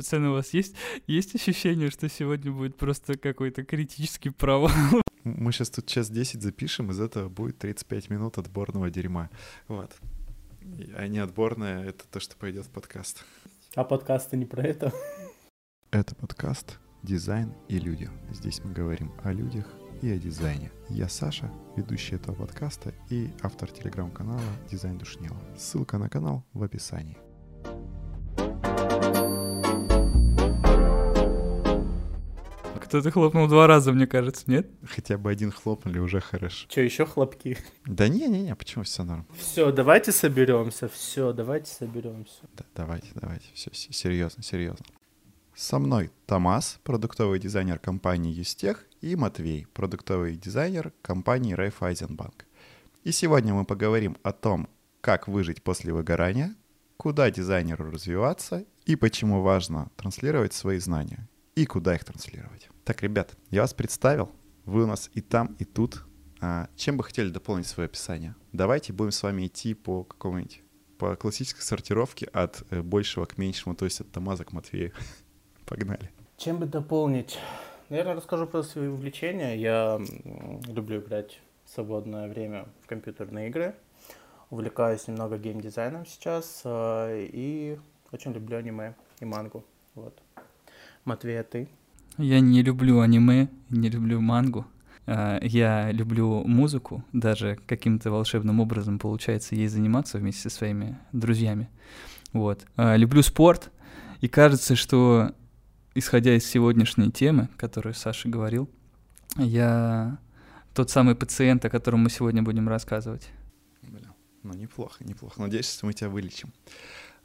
Пацаны, у вас есть, есть ощущение, что сегодня будет просто какой-то критический провал? Мы сейчас тут час 10 запишем, из этого будет 35 минут отборного дерьма. Вот. А не отборное — это то, что пойдет в подкаст. А подкасты не про это? Это подкаст «Дизайн и люди». Здесь мы говорим о людях и о дизайне. Я Саша, ведущий этого подкаста и автор телеграм-канала «Дизайн Душнила». Ссылка на канал в описании. Кто-то хлопнул два раза, мне кажется, нет? Хотя бы один хлопнули, уже хорошо. Че, еще хлопки? Да не-не-не, почему все норм? Все, давайте соберемся, все, давайте соберемся. Да, давайте, давайте, все, серьезно, серьезно. Со мной Томас, продуктовый дизайнер компании Юстех, и Матвей, продуктовый дизайнер компании Райфайзенбанк. И сегодня мы поговорим о том, как выжить после выгорания, куда дизайнеру развиваться и почему важно транслировать свои знания и куда их транслировать. Так, ребят, я вас представил. Вы у нас и там, и тут. А, чем бы хотели дополнить свое описание? Давайте будем с вами идти по какому-нибудь по классической сортировке от э, большего к меньшему, то есть от Тамаза к Матвею. Погнали. Чем бы дополнить? Наверное, расскажу про свои увлечения. Я люблю играть в свободное время в компьютерные игры. Увлекаюсь немного геймдизайном сейчас э, и очень люблю аниме и мангу. Вот. Матвей, а ты? Я не люблю аниме, не люблю мангу. А, я люблю музыку, даже каким-то волшебным образом получается ей заниматься вместе со своими друзьями. Вот. А, люблю спорт, и кажется, что, исходя из сегодняшней темы, которую Саша говорил, я тот самый пациент, о котором мы сегодня будем рассказывать. Блин, ну неплохо, неплохо. Надеюсь, что мы тебя вылечим.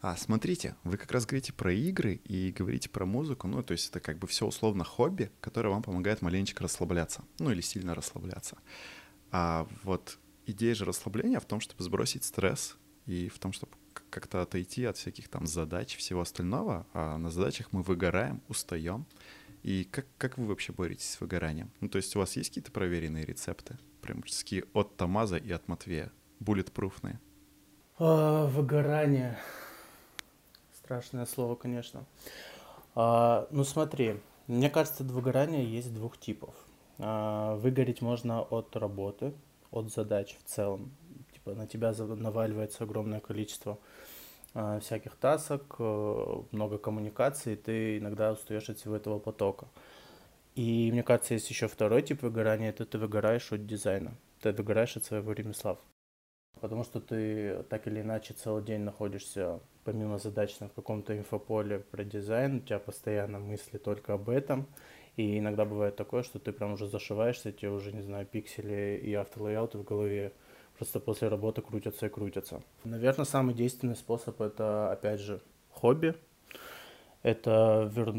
А, смотрите, вы как раз говорите про игры и говорите про музыку, ну, то есть это как бы все условно хобби, которое вам помогает маленечко расслабляться, ну, или сильно расслабляться. А вот идея же расслабления в том, чтобы сбросить стресс и в том, чтобы как-то отойти от всяких там задач, всего остального, а на задачах мы выгораем, устаем. И как, как вы вообще боретесь с выгоранием? Ну, то есть у вас есть какие-то проверенные рецепты? Прям от Тамаза и от Матвея, буллетпруфные? А, выгорание. Страшное слово, конечно. А, ну смотри, мне кажется, от есть двух типов. А, выгореть можно от работы, от задач в целом. Типа на тебя наваливается огромное количество а, всяких тасок, а, много коммуникаций, и ты иногда устаешь от всего этого потока. И мне кажется, есть еще второй тип выгорания, это ты выгораешь от дизайна. Ты выгораешь от своего ремесла. Потому что ты так или иначе целый день находишься помимо задач на каком-то инфополе про дизайн, у тебя постоянно мысли только об этом. И иногда бывает такое, что ты прям уже зашиваешься, тебе уже, не знаю, пиксели и автолейауты в голове просто после работы крутятся и крутятся. Наверное, самый действенный способ это, опять же, хобби. Это вер...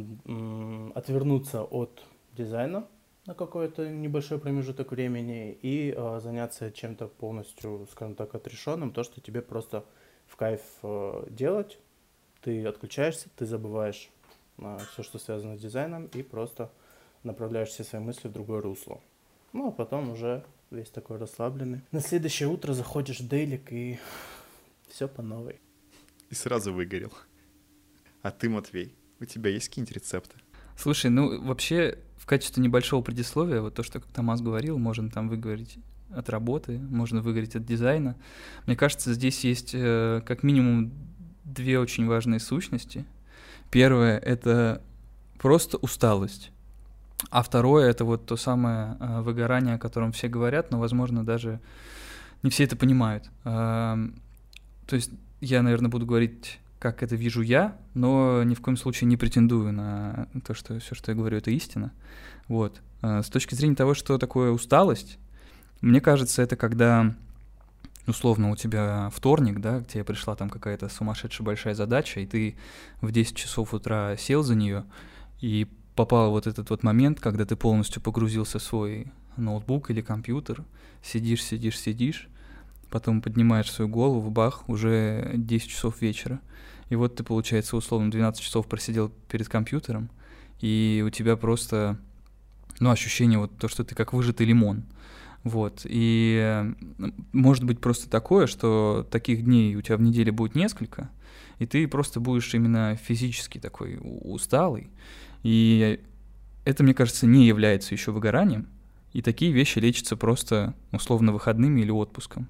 отвернуться от дизайна на какой-то небольшой промежуток времени и э, заняться чем-то полностью, скажем так, отрешенным, то, что тебе просто в кайф э, делать, ты отключаешься, ты забываешь э, все, что связано с дизайном, и просто направляешь все свои мысли в другое русло. Ну, а потом уже весь такой расслабленный. На следующее утро заходишь в дейлик, и все по новой. И сразу выгорел. А ты, Матвей, у тебя есть какие-нибудь рецепты? Слушай, ну вообще в качестве небольшого предисловия, вот то, что Томас говорил, можно там выговорить от работы, можно выиграть от дизайна. Мне кажется, здесь есть э, как минимум две очень важные сущности. Первое — это просто усталость. А второе — это вот то самое э, выгорание, о котором все говорят, но, возможно, даже не все это понимают. Э, то есть я, наверное, буду говорить, как это вижу я, но ни в коем случае не претендую на то, что все, что я говорю, это истина. Вот. Э, с точки зрения того, что такое усталость, мне кажется, это когда условно у тебя вторник, да, к тебе пришла там какая-то сумасшедшая большая задача, и ты в 10 часов утра сел за нее, и попал вот этот вот момент, когда ты полностью погрузился в свой ноутбук или компьютер, сидишь, сидишь, сидишь, потом поднимаешь свою голову, бах, уже 10 часов вечера. И вот ты, получается, условно 12 часов просидел перед компьютером, и у тебя просто, ну, ощущение вот то, что ты как выжатый лимон — Вот. И может быть просто такое, что таких дней у тебя в неделе будет несколько, и ты просто будешь именно физически такой усталый. И это, мне кажется, не является еще выгоранием. И такие вещи лечатся просто условно выходными или отпуском.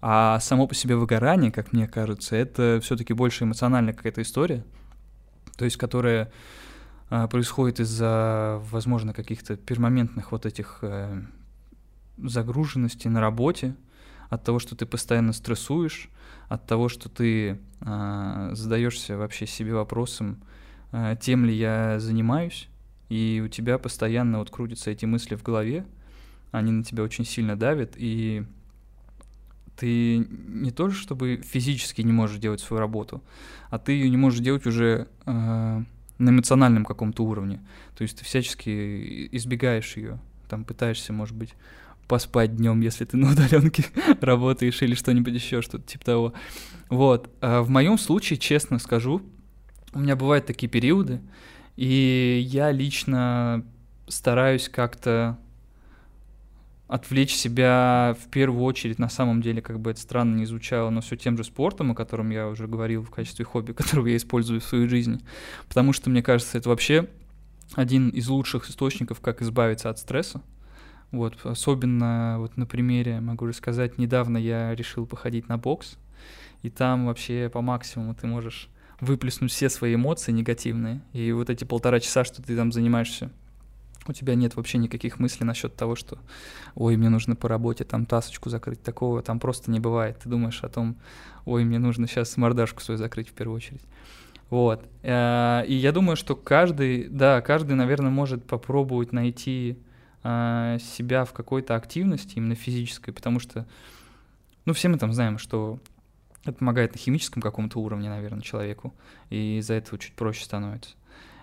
А само по себе выгорание, как мне кажется, это все-таки больше эмоциональная какая-то история, то есть которая а, происходит из-за, возможно, каких-то пермоментных вот этих а, загруженностей на работе, от того, что ты постоянно стрессуешь, от того, что ты а, задаешься вообще себе вопросом, а, тем ли я занимаюсь, и у тебя постоянно вот крутятся эти мысли в голове, они на тебя очень сильно давят, и ты не то чтобы физически не можешь делать свою работу, а ты ее не можешь делать уже э, на эмоциональном каком-то уровне. То есть ты всячески избегаешь ее, там пытаешься, может быть, поспать днем, если ты на удаленке работаешь или что-нибудь еще, что-то типа того. Вот. А в моем случае, честно скажу, у меня бывают такие периоды, и я лично стараюсь как-то отвлечь себя в первую очередь, на самом деле, как бы это странно не звучало, но все тем же спортом, о котором я уже говорил в качестве хобби, которого я использую в своей жизни. Потому что, мне кажется, это вообще один из лучших источников, как избавиться от стресса. Вот, особенно вот на примере, могу рассказать, недавно я решил походить на бокс, и там вообще по максимуму ты можешь выплеснуть все свои эмоции негативные, и вот эти полтора часа, что ты там занимаешься у тебя нет вообще никаких мыслей насчет того, что ой, мне нужно по работе там тасочку закрыть, такого там просто не бывает. Ты думаешь о том, ой, мне нужно сейчас мордашку свою закрыть в первую очередь. Вот. Э, и я думаю, что каждый, да, каждый, наверное, может попробовать найти э, себя в какой-то активности, именно физической, потому что, ну, все мы там знаем, что это помогает на химическом каком-то уровне, наверное, человеку, и из-за этого чуть проще становится.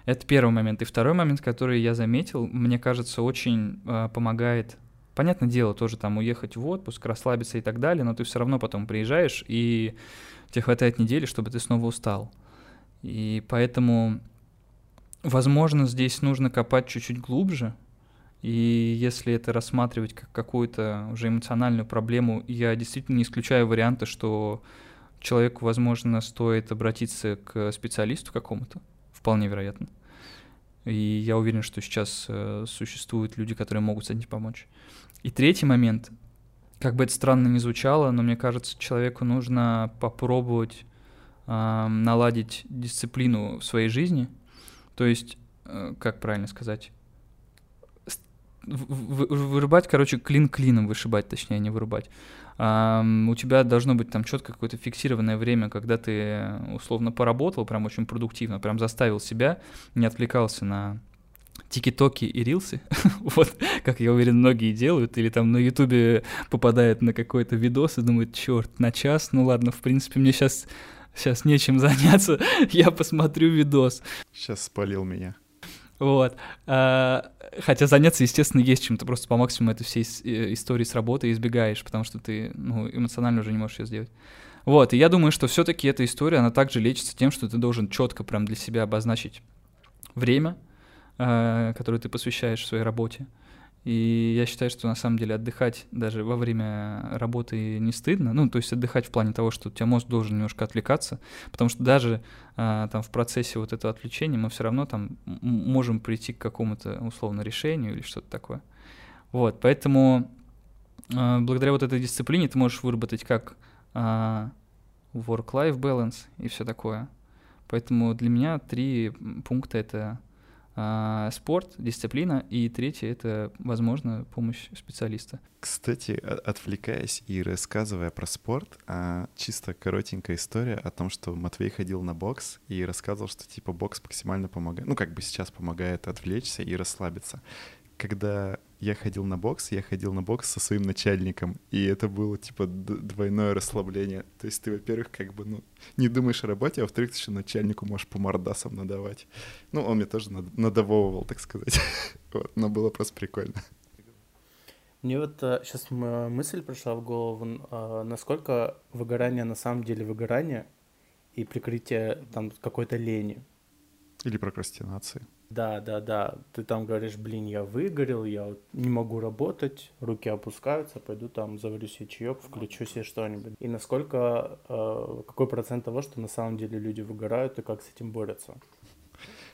Это первый момент. И второй момент, который я заметил, мне кажется, очень э, помогает. Понятное дело, тоже там уехать в отпуск, расслабиться и так далее, но ты все равно потом приезжаешь, и тебе хватает недели, чтобы ты снова устал. И поэтому, возможно, здесь нужно копать чуть-чуть глубже, и если это рассматривать как какую-то уже эмоциональную проблему, я действительно не исключаю варианта, что человеку, возможно, стоит обратиться к специалисту какому-то, вполне вероятно. И я уверен, что сейчас э, существуют люди, которые могут с этим помочь. И третий момент, как бы это странно ни звучало, но мне кажется, человеку нужно попробовать э, наладить дисциплину в своей жизни. То есть, э, как правильно сказать, вырубать, короче, клин клином вышибать, точнее, не вырубать у тебя должно быть там четко какое-то фиксированное время, когда ты условно поработал, прям очень продуктивно, прям заставил себя, не отвлекался на тики-токи и рилсы, вот, как я уверен, многие делают, или там на ютубе попадает на какой-то видос и думает, черт, на час, ну ладно, в принципе, мне сейчас сейчас нечем заняться, я посмотрю видос. Сейчас спалил меня. Вот. А, хотя заняться, естественно, есть чем-то. Просто по максимуму этой всей э, истории с работы избегаешь, потому что ты ну, эмоционально уже не можешь ее сделать. Вот, и я думаю, что все-таки эта история, она также лечится тем, что ты должен четко прям для себя обозначить время, э, которое ты посвящаешь своей работе. И я считаю, что на самом деле отдыхать даже во время работы не стыдно. Ну, то есть отдыхать в плане того, что у тебя мозг должен немножко отвлекаться, потому что даже а, там в процессе вот этого отвлечения мы все равно там можем прийти к какому-то условно решению или что-то такое. Вот, поэтому а, благодаря вот этой дисциплине ты можешь выработать как а, work-life balance и все такое. Поэтому для меня три пункта это а, спорт, дисциплина, и третье — это, возможно, помощь специалиста. Кстати, отвлекаясь и рассказывая про спорт, а, чисто коротенькая история о том, что Матвей ходил на бокс и рассказывал, что типа бокс максимально помогает, ну как бы сейчас помогает отвлечься и расслабиться когда я ходил на бокс, я ходил на бокс со своим начальником, и это было, типа, двойное расслабление. То есть ты, во-первых, как бы, ну, не думаешь о работе, а во-вторых, ты еще начальнику можешь по мордасам надавать. Ну, он мне тоже надавовывал, так сказать. вот, но было просто прикольно. Мне вот а, сейчас мысль пришла в голову, а, насколько выгорание на самом деле выгорание и прикрытие там какой-то лени. Или прокрастинации. Да, да, да. Ты там говоришь, блин, я выгорел, я вот не могу работать, руки опускаются, пойду там заварю себе чаек, включу себе что-нибудь. И насколько, э, какой процент того, что на самом деле люди выгорают и как с этим борются?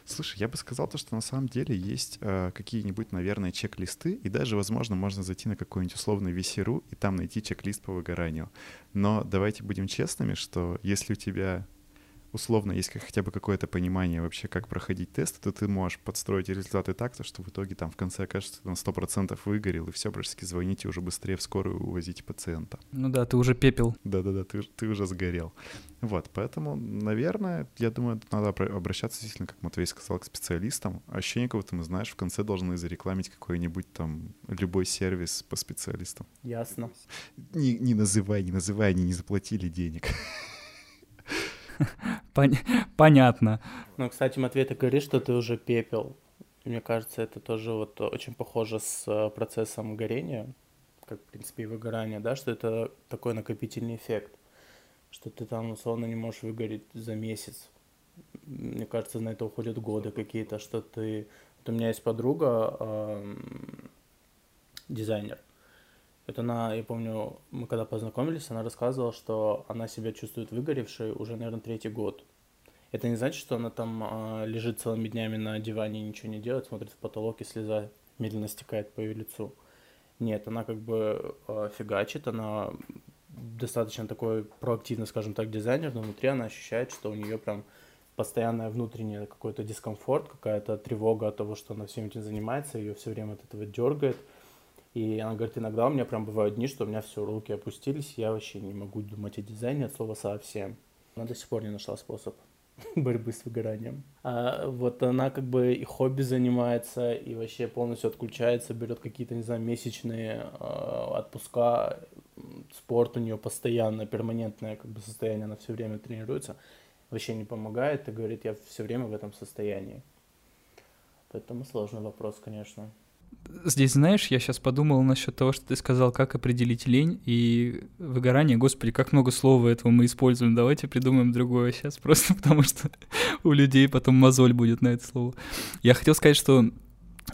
Слушай, я бы сказал то, что на самом деле есть э, какие-нибудь, наверное, чек-листы, и даже, возможно, можно зайти на какой-нибудь условный VC.ru и там найти чек-лист по выгоранию. Но давайте будем честными, что если у тебя условно есть хотя бы какое-то понимание вообще, как проходить тесты, то ты можешь подстроить результаты так, что в итоге там в конце окажется, ты на 100% выгорел, и все, практически звоните уже быстрее в скорую увозите пациента. Ну да, ты уже пепел. Да-да-да, ты, ты уже сгорел. Вот, поэтому, наверное, я думаю, надо обращаться действительно, как Матвей сказал, к специалистам. Будто мы, знаешь, в конце должны зарекламить какой-нибудь там любой сервис по специалистам. Ясно. Не, не называй, не называй, они не заплатили денег. Понятно. Ну, кстати, Матвей, ты говоришь, что ты уже пепел. Мне кажется, это тоже вот очень похоже с э, процессом горения, как, в принципе, и выгорания, да, что это такой накопительный эффект, что ты там, условно, не можешь выгореть за месяц. Мне кажется, на это уходят годы какие-то, что ты... Вот у меня есть подруга, дизайнер, это она, я помню, мы когда познакомились, она рассказывала, что она себя чувствует выгоревшей уже, наверное, третий год. Это не значит, что она там э, лежит целыми днями на диване и ничего не делает, смотрит в потолок и слеза медленно стекает по ее лицу. Нет, она как бы э, фигачит, она достаточно такой проактивный, скажем так, дизайнер, но внутри она ощущает, что у нее прям постоянное внутреннее какой-то дискомфорт, какая-то тревога от того, что она всем этим занимается, ее все время от этого дергает. И она говорит, иногда у меня прям бывают дни, что у меня все, руки опустились, я вообще не могу думать о дизайне от слова совсем. Она до сих пор не нашла способ борьбы с выгоранием. А вот она как бы и хобби занимается, и вообще полностью отключается, берет какие-то, не знаю, месячные э, отпуска, спорт у нее постоянно, перманентное как бы состояние, она все время тренируется, вообще не помогает, и говорит, я все время в этом состоянии. Поэтому сложный вопрос, конечно. Здесь, знаешь, я сейчас подумал насчет того, что ты сказал, как определить лень и выгорание. Господи, как много слова этого мы используем. Давайте придумаем другое сейчас, просто потому что у людей потом мозоль будет на это слово. Я хотел сказать, что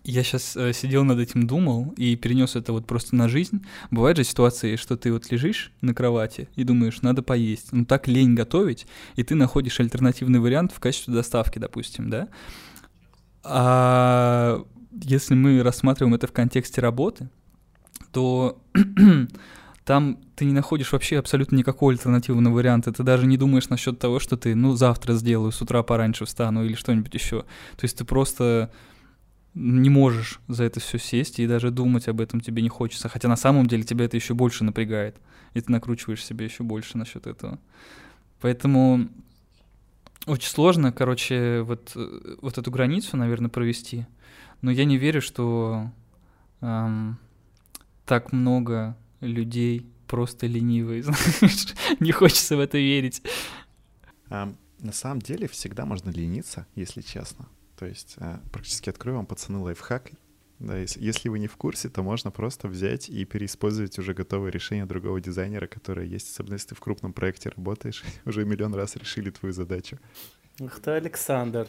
я сейчас э, сидел над этим, думал и перенес это вот просто на жизнь. Бывают же ситуации, что ты вот лежишь на кровати и думаешь, надо поесть. Ну так лень готовить, и ты находишь альтернативный вариант в качестве доставки, допустим, да? А если мы рассматриваем это в контексте работы, то там ты не находишь вообще абсолютно никакого альтернативного варианта. Ты даже не думаешь насчет того, что ты, ну, завтра сделаю, с утра пораньше встану или что-нибудь еще. То есть ты просто не можешь за это все сесть и даже думать об этом тебе не хочется. Хотя на самом деле тебя это еще больше напрягает. И ты накручиваешь себе еще больше насчет этого. Поэтому очень сложно, короче, вот, э, вот эту границу, наверное, провести. Но я не верю, что эм, так много людей просто ленивые, знаешь, не хочется в это верить. На самом деле всегда можно лениться, если честно. То есть uh, практически открою вам, пацаны, лайфхак. Да, если, если вы не в курсе, то можно просто взять и переиспользовать уже готовое решение другого дизайнера, которое есть, особенно если ты в крупном проекте работаешь, уже миллион раз решили твою задачу. Ух ты, Александр.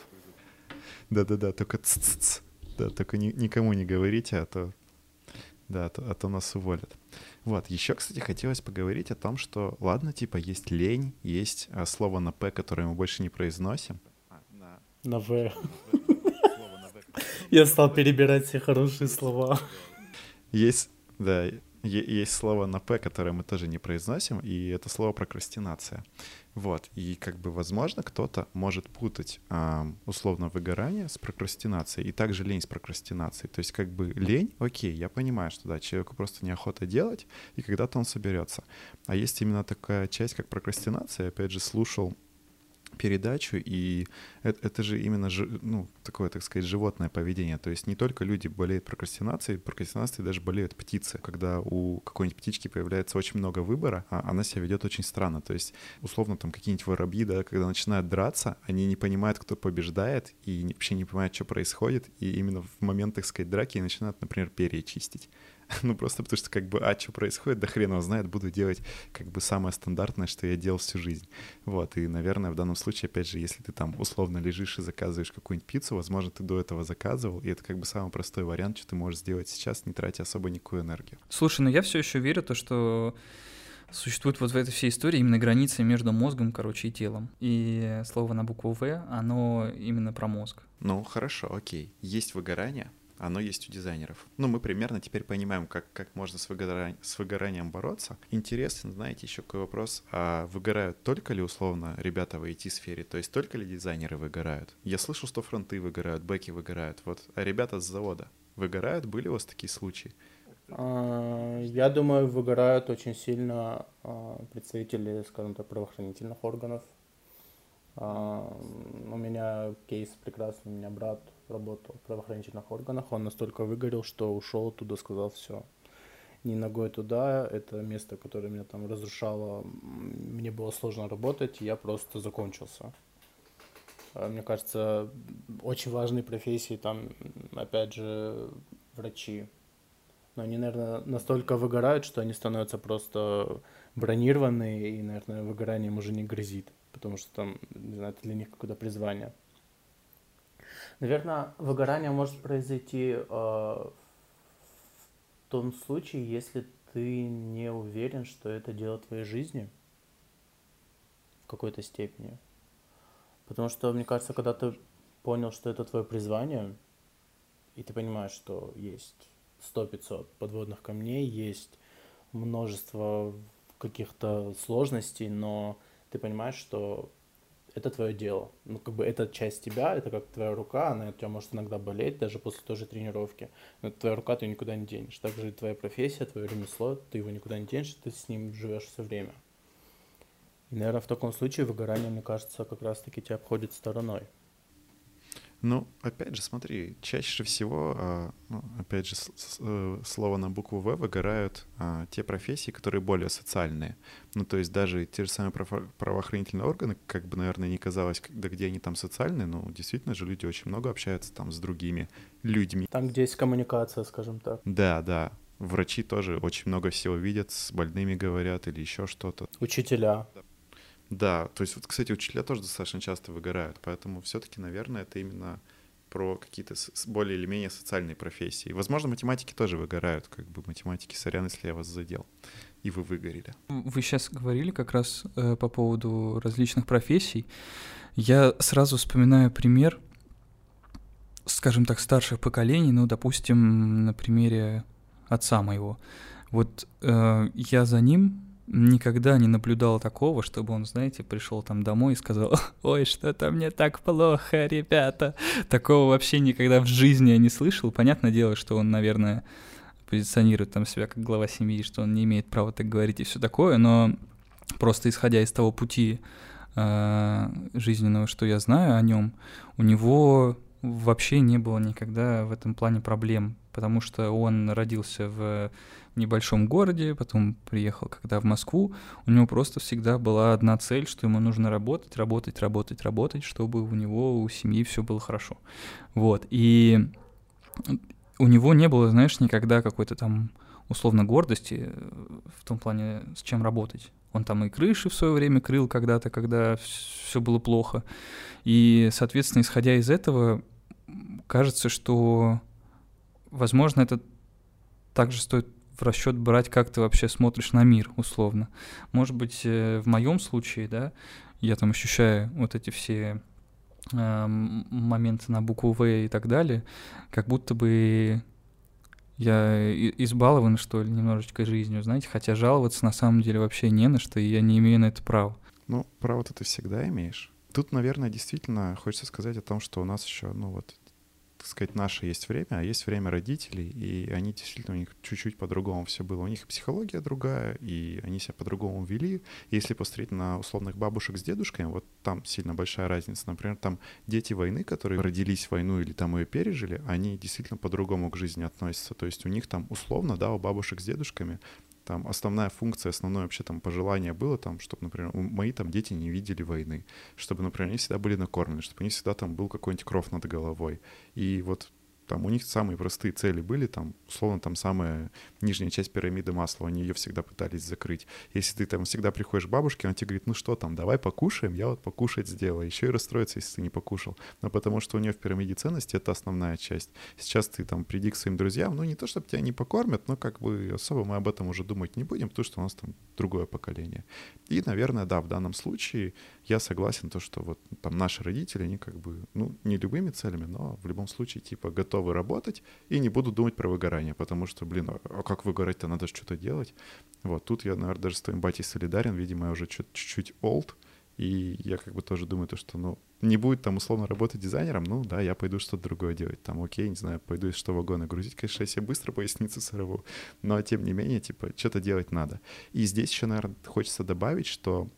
Да-да-да, только ц-ц-ц. Да, только ни, никому не говорите, а то, да, а то, а то нас уволят. Вот, еще, кстати, хотелось поговорить о том, что, ладно, типа, есть лень, есть а, слово на «п», которое мы больше не произносим. На «в». Я стал перебирать все хорошие слова. Есть, да, есть слово на «п», которое мы тоже не произносим, и это слово прокрастинация. Вот, и как бы, возможно, кто-то может путать условно выгорание с прокрастинацией, и также лень с прокрастинацией. То есть как бы лень, окей, я понимаю, что да, человеку просто неохота делать, и когда-то он соберется. А есть именно такая часть, как прокрастинация, опять же, слушал передачу, и это, это же именно ну, такое, так сказать, животное поведение. То есть не только люди болеют прокрастинацией, прокрастинацией даже болеют птицы. Когда у какой-нибудь птички появляется очень много выбора, а она себя ведет очень странно. То есть, условно, там какие-нибудь воробьи, да, когда начинают драться, они не понимают, кто побеждает, и вообще не понимают, что происходит, и именно в момент, так сказать, драки начинают, например, перья чистить ну просто потому что как бы, а что происходит, да хрен его знает, буду делать как бы самое стандартное, что я делал всю жизнь. Вот, и, наверное, в данном случае, опять же, если ты там условно лежишь и заказываешь какую-нибудь пиццу, возможно, ты до этого заказывал, и это как бы самый простой вариант, что ты можешь сделать сейчас, не тратя особо никакую энергию. Слушай, ну я все еще верю то, что существует вот в этой всей истории именно граница между мозгом, короче, и телом. И слово на букву «В», оно именно про мозг. Ну, хорошо, окей. Есть выгорание, оно есть у дизайнеров. Ну, мы примерно теперь понимаем, как, как можно с, выгорань, с выгоранием бороться. Интересно, знаете, еще какой вопрос. А выгорают только ли, условно, ребята в IT-сфере? То есть только ли дизайнеры выгорают? Я слышал, что фронты выгорают, бэки выгорают. Вот, а ребята с завода выгорают? Были у вас такие случаи? А, я думаю, выгорают очень сильно а, представители, скажем так, правоохранительных органов. А, у меня кейс прекрасный, у меня брат работал в правоохранительных органах, он настолько выгорел, что ушел оттуда, сказал все. Ни ногой туда, это место, которое меня там разрушало, мне было сложно работать, я просто закончился. Мне кажется, очень важные профессии, там, опять же, врачи, но они, наверное, настолько выгорают, что они становятся просто бронированные, и, наверное, выгоранием уже не грозит, потому что там, не знаю, это для них какое-то призвание. Наверное, выгорание может произойти э, в том случае, если ты не уверен, что это дело твоей жизни в какой-то степени. Потому что, мне кажется, когда ты понял, что это твое призвание, и ты понимаешь, что есть 100-500 подводных камней, есть множество каких-то сложностей, но ты понимаешь, что это твое дело. Ну, как бы это часть тебя, это как твоя рука, она у тебя может иногда болеть, даже после той же тренировки. Но твоя рука, ты никуда не денешь. Также твоя профессия, твое ремесло, ты его никуда не денешь, ты с ним живешь все время. И, наверное, в таком случае выгорание, мне кажется, как раз-таки тебя обходит стороной. Ну, опять же, смотри, чаще всего, а, ну, опять же, э, слово на букву «В» выгорают а, те профессии, которые более социальные. Ну, то есть даже те же самые правоохранительные органы, как бы, наверное, не казалось, да где они там социальные, но действительно же люди очень много общаются там с другими людьми. Там, где есть коммуникация, скажем так. Да, да. Врачи тоже очень много всего видят, с больными говорят или еще что-то. Учителя. Да, то есть вот, кстати, учителя тоже достаточно часто выгорают, поэтому все-таки, наверное, это именно про какие-то более или менее социальные профессии. Возможно, математики тоже выгорают, как бы математики, сорян, если я вас задел, и вы выгорели. Вы сейчас говорили как раз э, по поводу различных профессий. Я сразу вспоминаю пример, скажем так, старших поколений, ну, допустим, на примере отца моего. Вот э, я за ним никогда не наблюдал такого, чтобы он, знаете, пришел там домой и сказал, ой, что-то мне так плохо, ребята. Такого вообще никогда в жизни я не слышал. Понятное дело, что он, наверное, позиционирует там себя как глава семьи, что он не имеет права так говорить и все такое, но просто исходя из того пути э, жизненного, что я знаю о нем, у него вообще не было никогда в этом плане проблем, потому что он родился в небольшом городе, потом приехал когда в Москву, у него просто всегда была одна цель, что ему нужно работать, работать, работать, работать, чтобы у него, у семьи все было хорошо. Вот, и у него не было, знаешь, никогда какой-то там условно гордости в том плане, с чем работать. Он там и крыши в свое время крыл когда-то, когда все было плохо. И, соответственно, исходя из этого, кажется, что, возможно, это также стоит в расчет брать, как ты вообще смотришь на мир, условно. Может быть, э, в моем случае, да, я там ощущаю вот эти все э, моменты на букву В и так далее, как будто бы я избалован, что ли, немножечко жизнью, знаете, хотя жаловаться на самом деле вообще не на что, и я не имею на это права. Ну, право-то ты всегда имеешь. Тут, наверное, действительно хочется сказать о том, что у нас еще, ну вот, сказать, наше есть время, а есть время родителей, и они действительно, у них чуть-чуть по-другому все было. У них психология другая, и они себя по-другому вели. Если посмотреть на условных бабушек с дедушками, вот там сильно большая разница. Например, там дети войны, которые родились в войну или там ее пережили, они действительно по-другому к жизни относятся. То есть у них там условно, да, у бабушек с дедушками там основная функция, основное вообще там пожелание было там, чтобы, например, мои там дети не видели войны, чтобы, например, они всегда были накормлены, чтобы они всегда там был какой-нибудь кров над головой. И вот там у них самые простые цели были, там, условно, там самая нижняя часть пирамиды масла, они ее всегда пытались закрыть. Если ты там всегда приходишь к бабушке, она тебе говорит, ну что там, давай покушаем, я вот покушать сделаю. Еще и расстроится, если ты не покушал. Но потому что у нее в пирамиде ценностей это основная часть. Сейчас ты там приди к своим друзьям, ну не то, чтобы тебя не покормят, но как бы особо мы об этом уже думать не будем, потому что у нас там другое поколение. И, наверное, да, в данном случае я согласен, то, что вот там наши родители, они как бы, ну, не любыми целями, но в любом случае, типа, готовы работать и не будут думать про выгорание, потому что, блин, а, а как выгорать-то, надо что-то делать. Вот, тут я, наверное, даже с твоим батей солидарен, видимо, я уже чуть-чуть old, и я как бы тоже думаю, то, что, ну, не будет там условно работать дизайнером, ну да, я пойду что-то другое делать. Там, окей, не знаю, пойду из что вагона грузить. Конечно, я себе быстро поясницу сорву. Но тем не менее, типа, что-то делать надо. И здесь еще, наверное, хочется добавить, что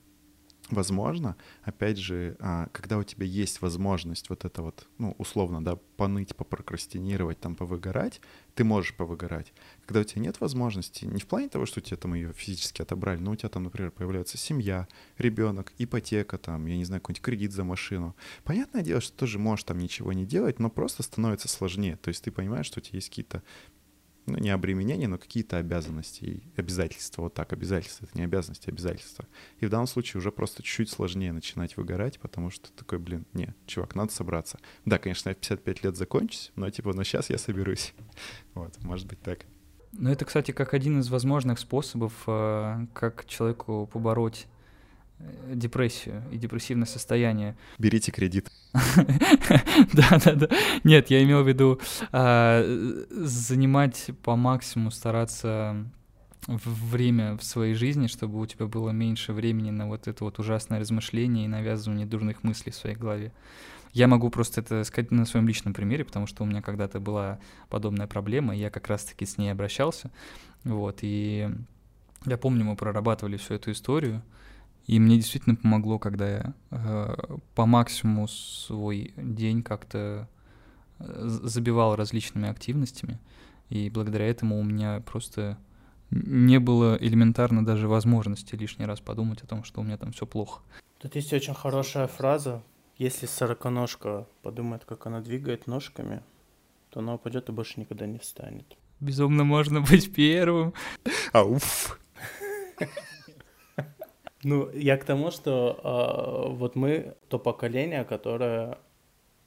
возможно, опять же, а, когда у тебя есть возможность вот это вот, ну, условно, да, поныть, попрокрастинировать, там, повыгорать, ты можешь повыгорать. Когда у тебя нет возможности, не в плане того, что тебе там ее физически отобрали, но у тебя там, например, появляется семья, ребенок, ипотека, там, я не знаю, какой-нибудь кредит за машину. Понятное дело, что ты тоже можешь там ничего не делать, но просто становится сложнее. То есть ты понимаешь, что у тебя есть какие-то ну, не обременения, но какие-то обязанности и обязательства. Вот так, обязательства — это не обязанности, а обязательства. И в данном случае уже просто чуть-чуть сложнее начинать выгорать, потому что такой, блин, не, чувак, надо собраться. Да, конечно, я в 55 лет закончусь, но типа, но сейчас я соберусь. Вот, может быть так. Ну, это, кстати, как один из возможных способов, э, как человеку побороть Э, депрессию и депрессивное состояние. Берите кредит. Да, да, да. Нет, я имел в виду а, занимать по максимуму, стараться время в своей жизни, чтобы у тебя было меньше времени на вот это вот ужасное размышление и навязывание дурных мыслей в своей голове. Я могу просто это сказать на своем личном примере, потому что у меня когда-то была подобная проблема, и я как раз-таки с ней обращался. Вот, и я помню, мы прорабатывали всю эту историю, и мне действительно помогло, когда я э, по максимуму свой день как-то э, забивал различными активностями. И благодаря этому у меня просто не было элементарно даже возможности лишний раз подумать о том, что у меня там все плохо. Тут есть очень хорошая фраза. Если сороконожка подумает, как она двигает ножками, то она упадет и больше никогда не встанет. Безумно можно быть первым. Ауф. Ну, я к тому, что э, вот мы то поколение, которое,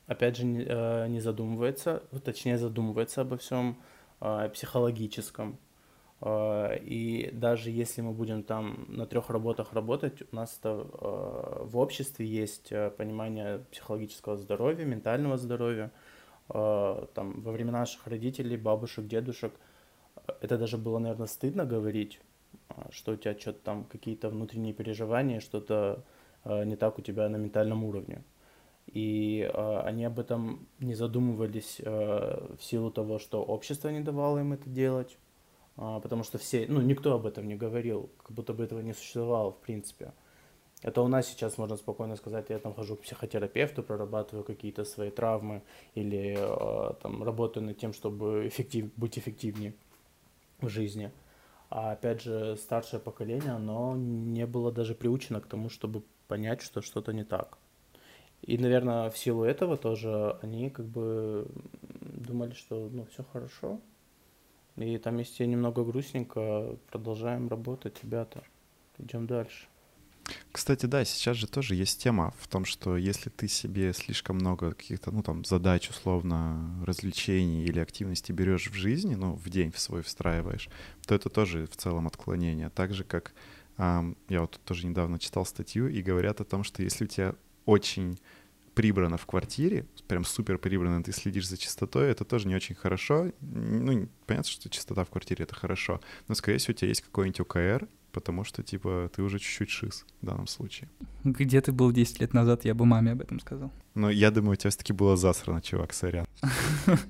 опять же, не, э, не задумывается, точнее задумывается обо всем э, психологическом. Э, и даже если мы будем там на трех работах работать, у нас э, в обществе есть э, понимание психологического здоровья, ментального здоровья. Э, там во времена наших родителей, бабушек, дедушек, это даже было, наверное, стыдно говорить а, что у тебя что-то там какие-то внутренние переживания, что-то э, не так у тебя на ментальном уровне. И э, они об этом не задумывались э, в силу того, что общество не давало им это делать, э, потому что все, ну, никто об этом не говорил, как будто бы этого не существовало в принципе. Это у нас сейчас можно спокойно сказать, я там хожу к психотерапевту, прорабатываю какие-то свои травмы или э, там работаю над тем, чтобы эффектив, быть эффективнее в жизни. А опять же, старшее поколение, оно не было даже приучено к тому, чтобы понять, что что-то не так. И, наверное, в силу этого тоже они как бы думали, что ну все хорошо. И там, если немного грустненько, продолжаем работать, ребята. Идем дальше. Кстати, да, сейчас же тоже есть тема в том, что если ты себе слишком много каких-то, ну, там, задач, условно, развлечений или активностей берешь в жизни, ну, в день в свой встраиваешь, то это тоже в целом отклонение. Так же, как я вот тоже недавно читал статью, и говорят о том, что если у тебя очень прибрано в квартире, прям супер прибрано, ты следишь за чистотой, это тоже не очень хорошо. Ну, понятно, что чистота в квартире — это хорошо, но, скорее всего, у тебя есть какой-нибудь ОКР, потому что, типа, ты уже чуть-чуть шиз в данном случае. Где ты был 10 лет назад, я бы маме об этом сказал. Ну, я думаю, у тебя все-таки было засрано, чувак, сорян.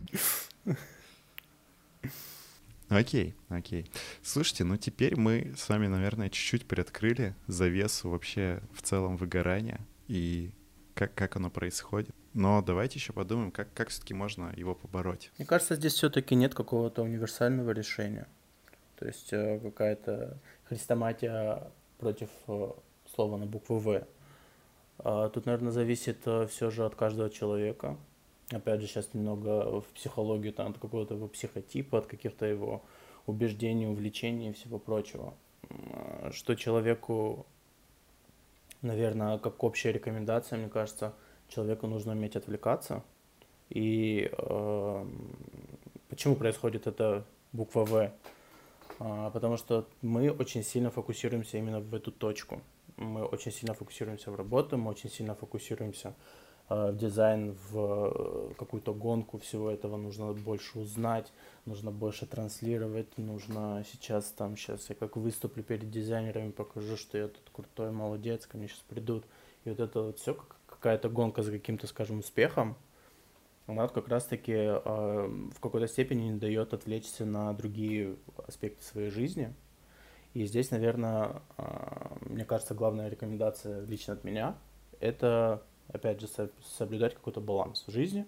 Окей, окей. Слушайте, ну теперь мы с вами, наверное, чуть-чуть приоткрыли завесу вообще в целом выгорания и как, как оно происходит. Но давайте еще подумаем, как, как все-таки можно его побороть. Мне кажется, здесь все-таки нет какого-то универсального решения. То есть э, какая-то хрестоматия против э, слова на букву В. А тут, наверное, зависит э, все же от каждого человека, опять же, сейчас немного в психологию там от какого-то его психотипа, от каких-то его убеждений, увлечений и всего прочего. Что человеку, наверное, как общая рекомендация, мне кажется, человеку нужно уметь отвлекаться. И э, почему происходит это буква В? А, потому что мы очень сильно фокусируемся именно в эту точку. Мы очень сильно фокусируемся в работу, мы очень сильно фокусируемся Э, в дизайн, в э, какую-то гонку всего этого нужно больше узнать, нужно больше транслировать, нужно сейчас там, сейчас я как выступлю перед дизайнерами, покажу, что я тут крутой, молодец, ко мне сейчас придут. И вот это вот все какая-то гонка за каким-то, скажем, успехом, она как раз-таки э, в какой-то степени не дает отвлечься на другие аспекты своей жизни. И здесь, наверное, э, мне кажется, главная рекомендация лично от меня – это опять же, соблюдать какой-то баланс в жизни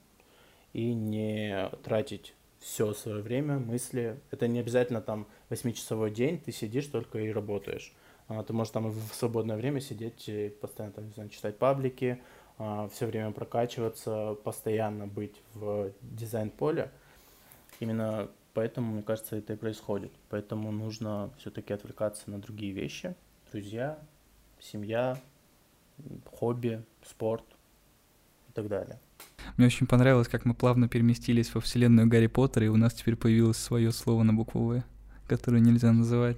и не тратить все свое время, мысли. Это не обязательно там 8-часовой день, ты сидишь только и работаешь. А, ты можешь там в свободное время сидеть и постоянно там, не знаю, читать паблики, все время прокачиваться, постоянно быть в дизайн-поле. Именно поэтому, мне кажется, это и происходит. Поэтому нужно все-таки отвлекаться на другие вещи. Друзья, семья, хобби, спорт и так далее. Мне очень понравилось, как мы плавно переместились во вселенную Гарри Поттера, и у нас теперь появилось свое слово на букву «В», которое нельзя называть.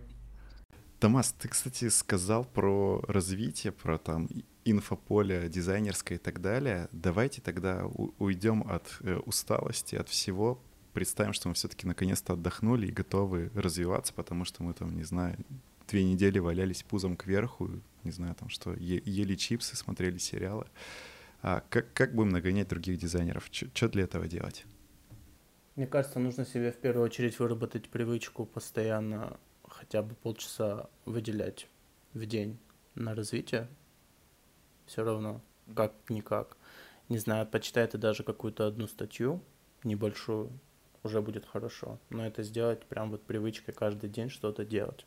Томас, ты, кстати, сказал про развитие, про там инфополе дизайнерское и так далее. Давайте тогда уйдем от э, усталости, от всего. Представим, что мы все-таки наконец-то отдохнули и готовы развиваться, потому что мы там, не знаю, две недели валялись пузом кверху, не знаю, там что, ели чипсы, смотрели сериалы. А как, как будем нагонять других дизайнеров? Что для этого делать? Мне кажется, нужно себе в первую очередь выработать привычку постоянно хотя бы полчаса выделять в день на развитие. Все равно, как-никак. Не знаю, почитай ты даже какую-то одну статью, небольшую, уже будет хорошо. Но это сделать прям вот привычкой каждый день что-то делать.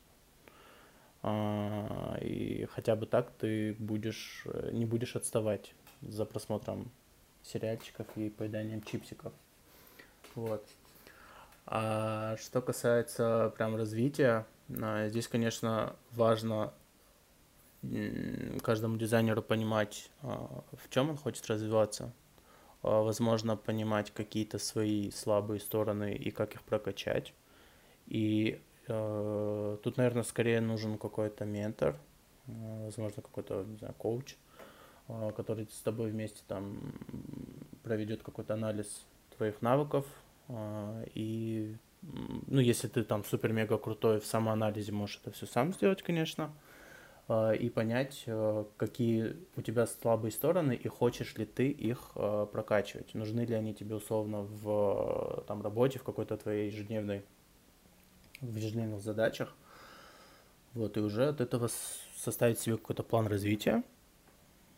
А, и хотя бы так ты будешь, э, не будешь отставать за просмотром сериальчиков и поеданием чипсиков. Вот. А что касается прям развития, здесь, конечно, важно каждому дизайнеру понимать, а, в чем он хочет развиваться. Возможно, понимать какие-то свои слабые стороны и как их прокачать. И Э, тут, наверное, скорее нужен какой-то ментор, э, возможно, какой-то, не знаю, коуч, э, который с тобой вместе там проведет какой-то анализ твоих навыков. И, ну, если ты там супер-мега крутой в самоанализе, можешь это все сам сделать, конечно. И понять, какие у тебя слабые стороны и хочешь ли ты их прокачивать. Нужны ли они тебе условно в там, работе, в какой-то твоей ежедневной в ежедневных задачах. Вот, и уже от этого составить себе какой-то план развития,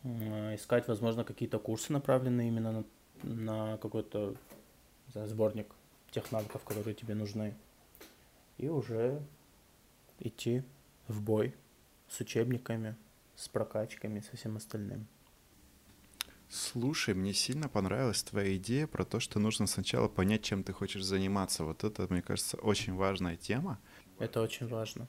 искать, возможно, какие-то курсы, направленные именно на, на какой-то знаю, сборник тех навыков, которые тебе нужны, и уже идти в бой с учебниками, с прокачками, со всем остальным. Слушай, мне сильно понравилась твоя идея про то, что нужно сначала понять, чем ты хочешь заниматься. Вот это, мне кажется, очень важная тема. Это очень важно.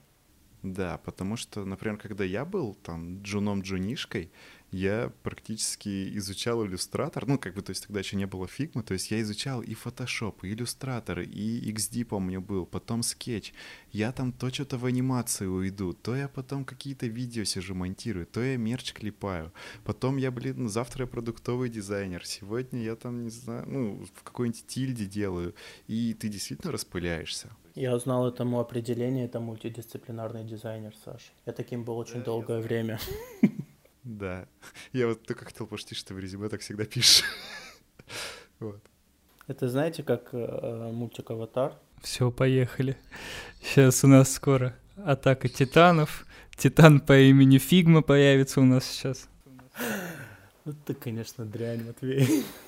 Да, потому что, например, когда я был там джуном-джунишкой, я практически изучал иллюстратор, ну, как бы, то есть тогда еще не было фигмы, то есть я изучал и Photoshop, и иллюстратор, и XD, помню, был, потом скетч. Я там то что-то в анимации уйду, то я потом какие-то видео сижу монтирую, то я мерч клепаю. Потом я, блин, завтра я продуктовый дизайнер, сегодня я там, не знаю, ну, в какой-нибудь тильде делаю, и ты действительно распыляешься. Я узнал этому определение, это мультидисциплинарный дизайнер, Саш. Я таким был очень да, долгое время. Да. Я вот только хотел пошутить, что в резюме так всегда пишешь. Вот. Это знаете, как э, мультик «Аватар»? Все, поехали. Сейчас у нас скоро атака титанов. Титан по имени Фигма появится у нас сейчас. Ну ты, конечно, дрянь, Матвей.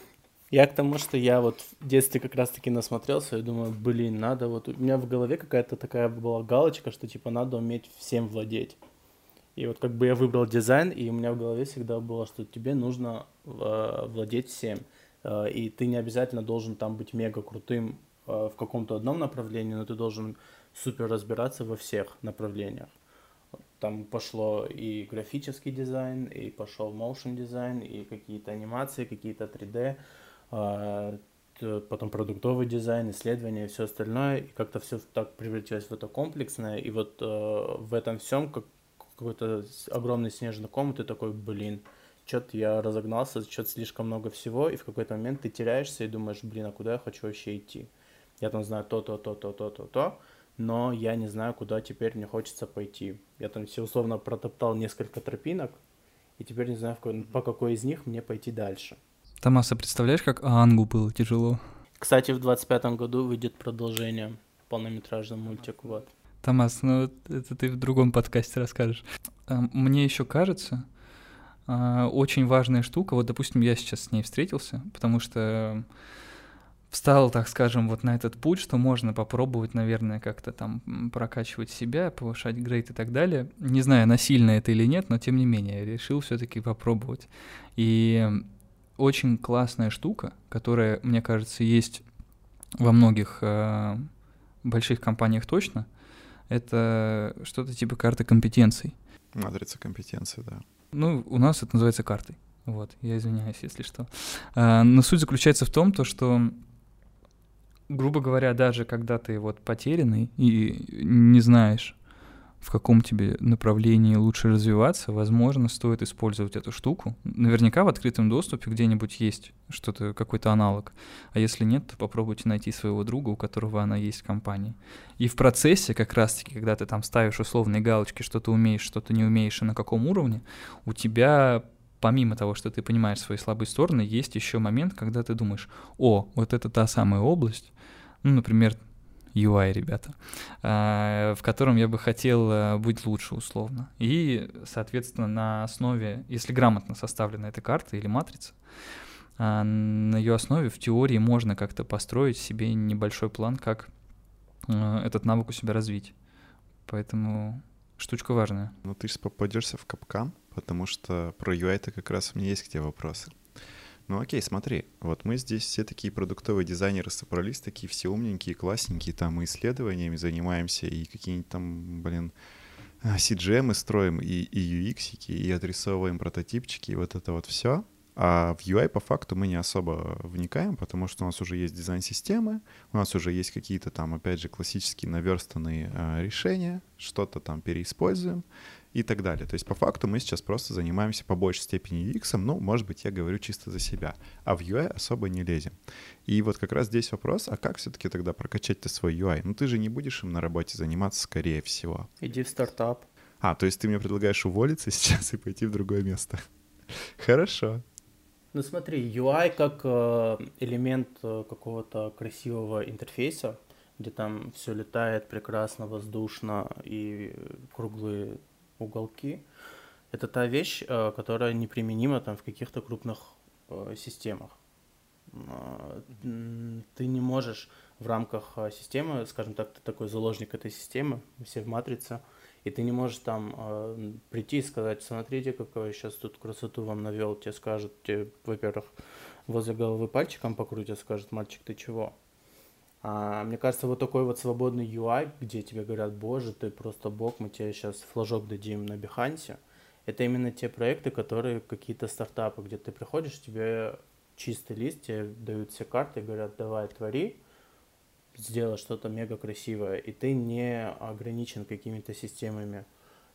Я к тому, что я вот в детстве как раз-таки насмотрелся, и думаю, блин, надо вот... У меня в голове какая-то такая была галочка, что типа надо уметь всем владеть. И вот как бы я выбрал дизайн, и у меня в голове всегда было, что тебе нужно э, владеть всем. э, и ты не обязательно должен там быть мега крутым э, в каком-то одном направлении, но ты должен супер разбираться во всех направлениях. Там пошло и графический дизайн, и пошел motion дизайн, и какие-то анимации, какие-то 3D, а, потом продуктовый дизайн, исследования и все остальное. И как-то все так превратилось в это комплексное. И вот э, в этом всем как какой-то огромный снежный ком, и ты такой, блин, что-то я разогнался, что-то слишком много всего, и в какой-то момент ты теряешься и думаешь, блин, а куда я хочу вообще идти? Я там знаю то-то, то-то, то-то, то, но я не знаю, куда теперь мне хочется пойти. Я там все условно протоптал несколько тропинок, и теперь не знаю, по какой из них мне пойти дальше. Томаса, представляешь, как Ангу было тяжело? Кстати, в 25-м году выйдет продолжение, полнометражный мультик, вот. Томас, ну это ты в другом подкасте расскажешь. А, мне еще кажется, а, очень важная штука, вот, допустим, я сейчас с ней встретился, потому что встал, так скажем, вот на этот путь, что можно попробовать, наверное, как-то там прокачивать себя, повышать грейд и так далее. Не знаю, насильно это или нет, но тем не менее, решил все-таки попробовать. И очень классная штука, которая, мне кажется, есть во многих э, больших компаниях точно, это что-то типа карты компетенций. Матрица компетенций, да. Ну, у нас это называется картой. Вот, я извиняюсь, если что. А, но суть заключается в том, то, что грубо говоря, даже когда ты вот потерянный и не знаешь, в каком тебе направлении лучше развиваться, возможно, стоит использовать эту штуку. Наверняка в открытом доступе где-нибудь есть что-то, какой-то аналог. А если нет, то попробуйте найти своего друга, у которого она есть в компании. И в процессе, как раз-таки, когда ты там ставишь условные галочки, что ты умеешь, что ты не умеешь и на каком уровне, у тебя помимо того, что ты понимаешь свои слабые стороны, есть еще момент, когда ты думаешь, о, вот это та самая область, ну, например, UI, ребята, а, в котором я бы хотел э, быть лучше условно. И, соответственно, на основе, если грамотно составлена эта карта или матрица, а, на ее основе в теории можно как-то построить себе небольшой план, как э, этот навык у себя развить. Поэтому штучка важная. Ну, ты же попадешься в капкан, потому что про UI-то как раз у меня есть к вопросы. Ну окей, смотри, вот мы здесь все такие продуктовые дизайнеры собрались, такие все умненькие, классненькие, там мы исследованиями занимаемся, и какие-нибудь там, блин, CGM строим, и, и UX, и отрисовываем прототипчики, и вот это вот все. А в UI по факту мы не особо вникаем, потому что у нас уже есть дизайн-системы, у нас уже есть какие-то там, опять же, классические наверстанные э, решения, что-то там переиспользуем и так далее. То есть по факту мы сейчас просто занимаемся по большей степени UX, ну, может быть, я говорю чисто за себя, а в UI особо не лезем. И вот как раз здесь вопрос, а как все-таки тогда прокачать ты свой UI? Ну, ты же не будешь им на работе заниматься, скорее всего. Иди в стартап. А, то есть ты мне предлагаешь уволиться сейчас и пойти в другое место. Хорошо. Ну смотри, UI как э, элемент э, какого-то красивого интерфейса, где там все летает прекрасно, воздушно и круглые уголки. Это та вещь, э, которая неприменима там в каких-то крупных системах. Ты не можешь в рамках системы, скажем так, ты такой заложник этой системы, все в матрице, и ты не можешь там э, прийти и сказать, смотрите, какую я сейчас тут красоту вам навел, тебе скажут, тебе, во-первых, возле головы пальчиком покрутят, скажет, мальчик, ты чего? А, мне кажется, вот такой вот свободный UI, где тебе говорят, боже, ты просто бог, мы тебе сейчас флажок дадим на Бихансе, это именно те проекты, которые какие-то стартапы, где ты приходишь, тебе чистый лист, тебе дают все карты, говорят, давай, твори, сделать что-то мега красивое, и ты не ограничен какими-то системами,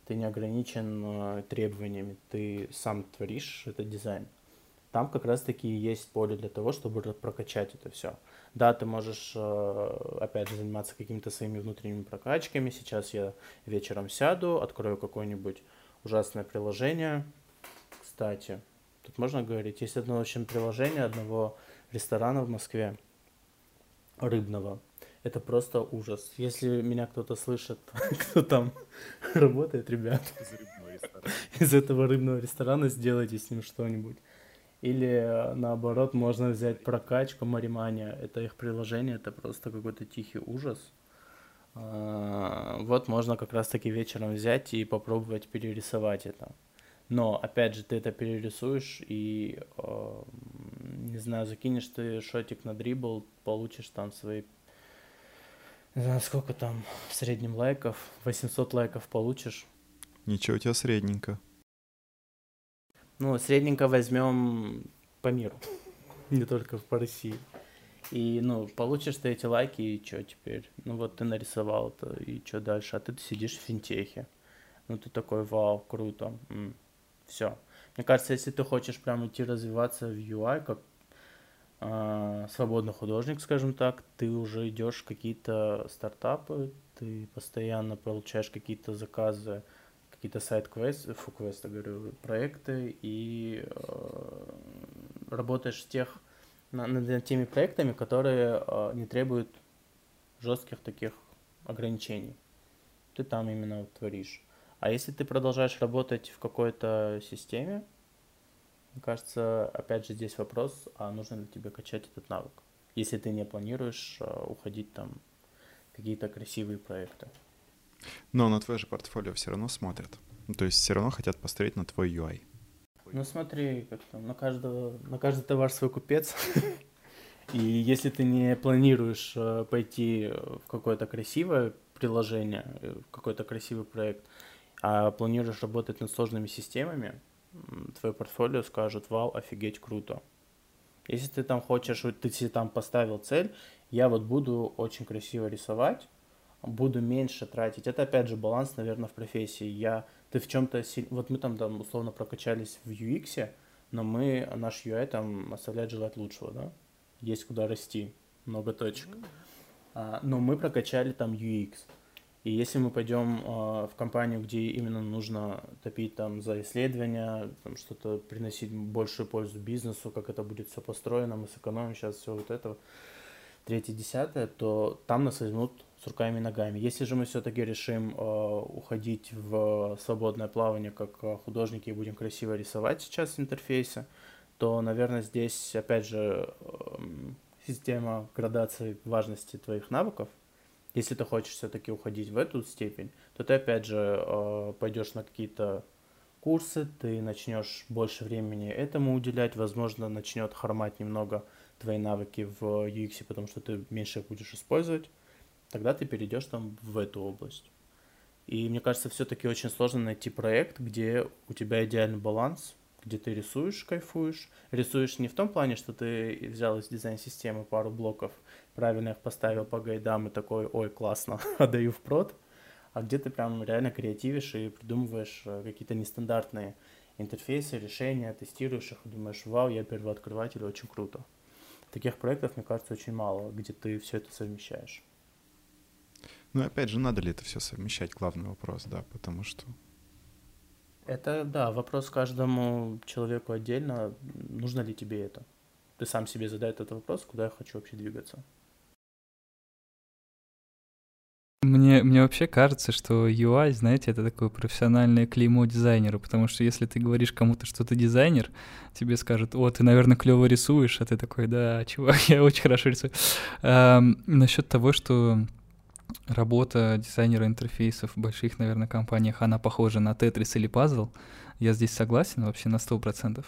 ты не ограничен э, требованиями, ты сам творишь этот дизайн. Там как раз-таки есть поле для того, чтобы прокачать это все. Да, ты можешь, э, опять же, заниматься какими-то своими внутренними прокачками. Сейчас я вечером сяду, открою какое-нибудь ужасное приложение. Кстати, тут можно говорить, есть одно очень приложение одного ресторана в Москве, рыбного это просто ужас. Если меня кто-то слышит, кто там работает, ребят, из этого рыбного ресторана сделайте с ним что-нибудь. Или э, наоборот, можно взять прокачку Маримания. Это их приложение, это просто какой-то тихий ужас. А, вот можно как раз таки вечером взять и попробовать перерисовать это. Но, опять же, ты это перерисуешь, и э, не знаю, закинешь ты шотик на дрибл, получишь там свои, не знаю, сколько там в среднем лайков, 800 лайков получишь. Ничего у тебя средненько. Ну, средненько возьмем по миру, не только по России. И, ну, получишь ты эти лайки, и что теперь? Ну, вот ты нарисовал это, и что дальше? А ты сидишь в финтехе. Ну, ты такой, вау, круто. Все. Мне кажется, если ты хочешь прям идти развиваться в UI, как э, свободный художник, скажем так, ты уже идешь в какие-то стартапы, ты постоянно получаешь какие-то заказы, какие-то сайт-квесты, фу, квесты, говорю, проекты, и э, работаешь в тех, над, над теми проектами, которые э, не требуют жестких таких ограничений. Ты там именно творишь. А если ты продолжаешь работать в какой-то системе, мне кажется, опять же здесь вопрос, а нужно ли тебе качать этот навык, если ты не планируешь а, уходить там какие-то красивые проекты. Но на твое же портфолио все равно смотрят. Ну, то есть все равно хотят посмотреть на твой UI. Ну смотри, как там, на каждого, на каждый товар свой купец. И если ты не планируешь а, пойти в какое-то красивое приложение, э, в какой-то красивый проект, а планируешь работать над сложными системами, твое портфолио скажет, вау, офигеть, круто. Если ты там хочешь, ты себе там поставил цель, я вот буду очень красиво рисовать, буду меньше тратить. Это опять же баланс, наверное, в профессии. Я, ты в чем-то, вот мы там, там условно прокачались в UX, но мы, наш UI там оставляет желать лучшего, да? Есть куда расти, много точек. А, но мы прокачали там UX. И если мы пойдем э, в компанию, где именно нужно топить там за исследования, там что-то приносить большую пользу бизнесу, как это будет все построено, мы сэкономим сейчас все вот это, третье, десятое, то там нас возьмут с руками и ногами. Если же мы все-таки решим э, уходить в свободное плавание как художники и будем красиво рисовать сейчас в интерфейсе, то, наверное, здесь, опять же, э, система градации важности твоих навыков – если ты хочешь все-таки уходить в эту степень, то ты опять же э, пойдешь на какие-то курсы, ты начнешь больше времени этому уделять, возможно, начнет хромать немного твои навыки в UX, потому что ты меньше будешь использовать, тогда ты перейдешь там в эту область. И мне кажется, все-таки очень сложно найти проект, где у тебя идеальный баланс где ты рисуешь, кайфуешь. Рисуешь не в том плане, что ты взял из дизайн-системы пару блоков, правильно их поставил по гайдам и такой, ой, классно, отдаю в прод, а где ты прям реально креативишь и придумываешь э, какие-то нестандартные интерфейсы, решения, тестируешь их и думаешь, вау, я первооткрыватель, очень круто. Таких проектов, мне кажется, очень мало, где ты все это совмещаешь. Ну, опять же, надо ли это все совмещать, главный вопрос, да, потому что это, да, вопрос каждому человеку отдельно, нужно ли тебе это. Ты сам себе задай этот вопрос, куда я хочу вообще двигаться. Мне, мне вообще кажется, что UI, знаете, это такое профессиональное клеймо дизайнера, потому что если ты говоришь кому-то, что ты дизайнер, тебе скажут, о, ты, наверное, клево рисуешь, а ты такой, да, чувак, я очень хорошо рисую. А, насчет того, что работа дизайнера интерфейсов в больших, наверное, компаниях, она похожа на тетрис или пазл. Я здесь согласен вообще на 100%.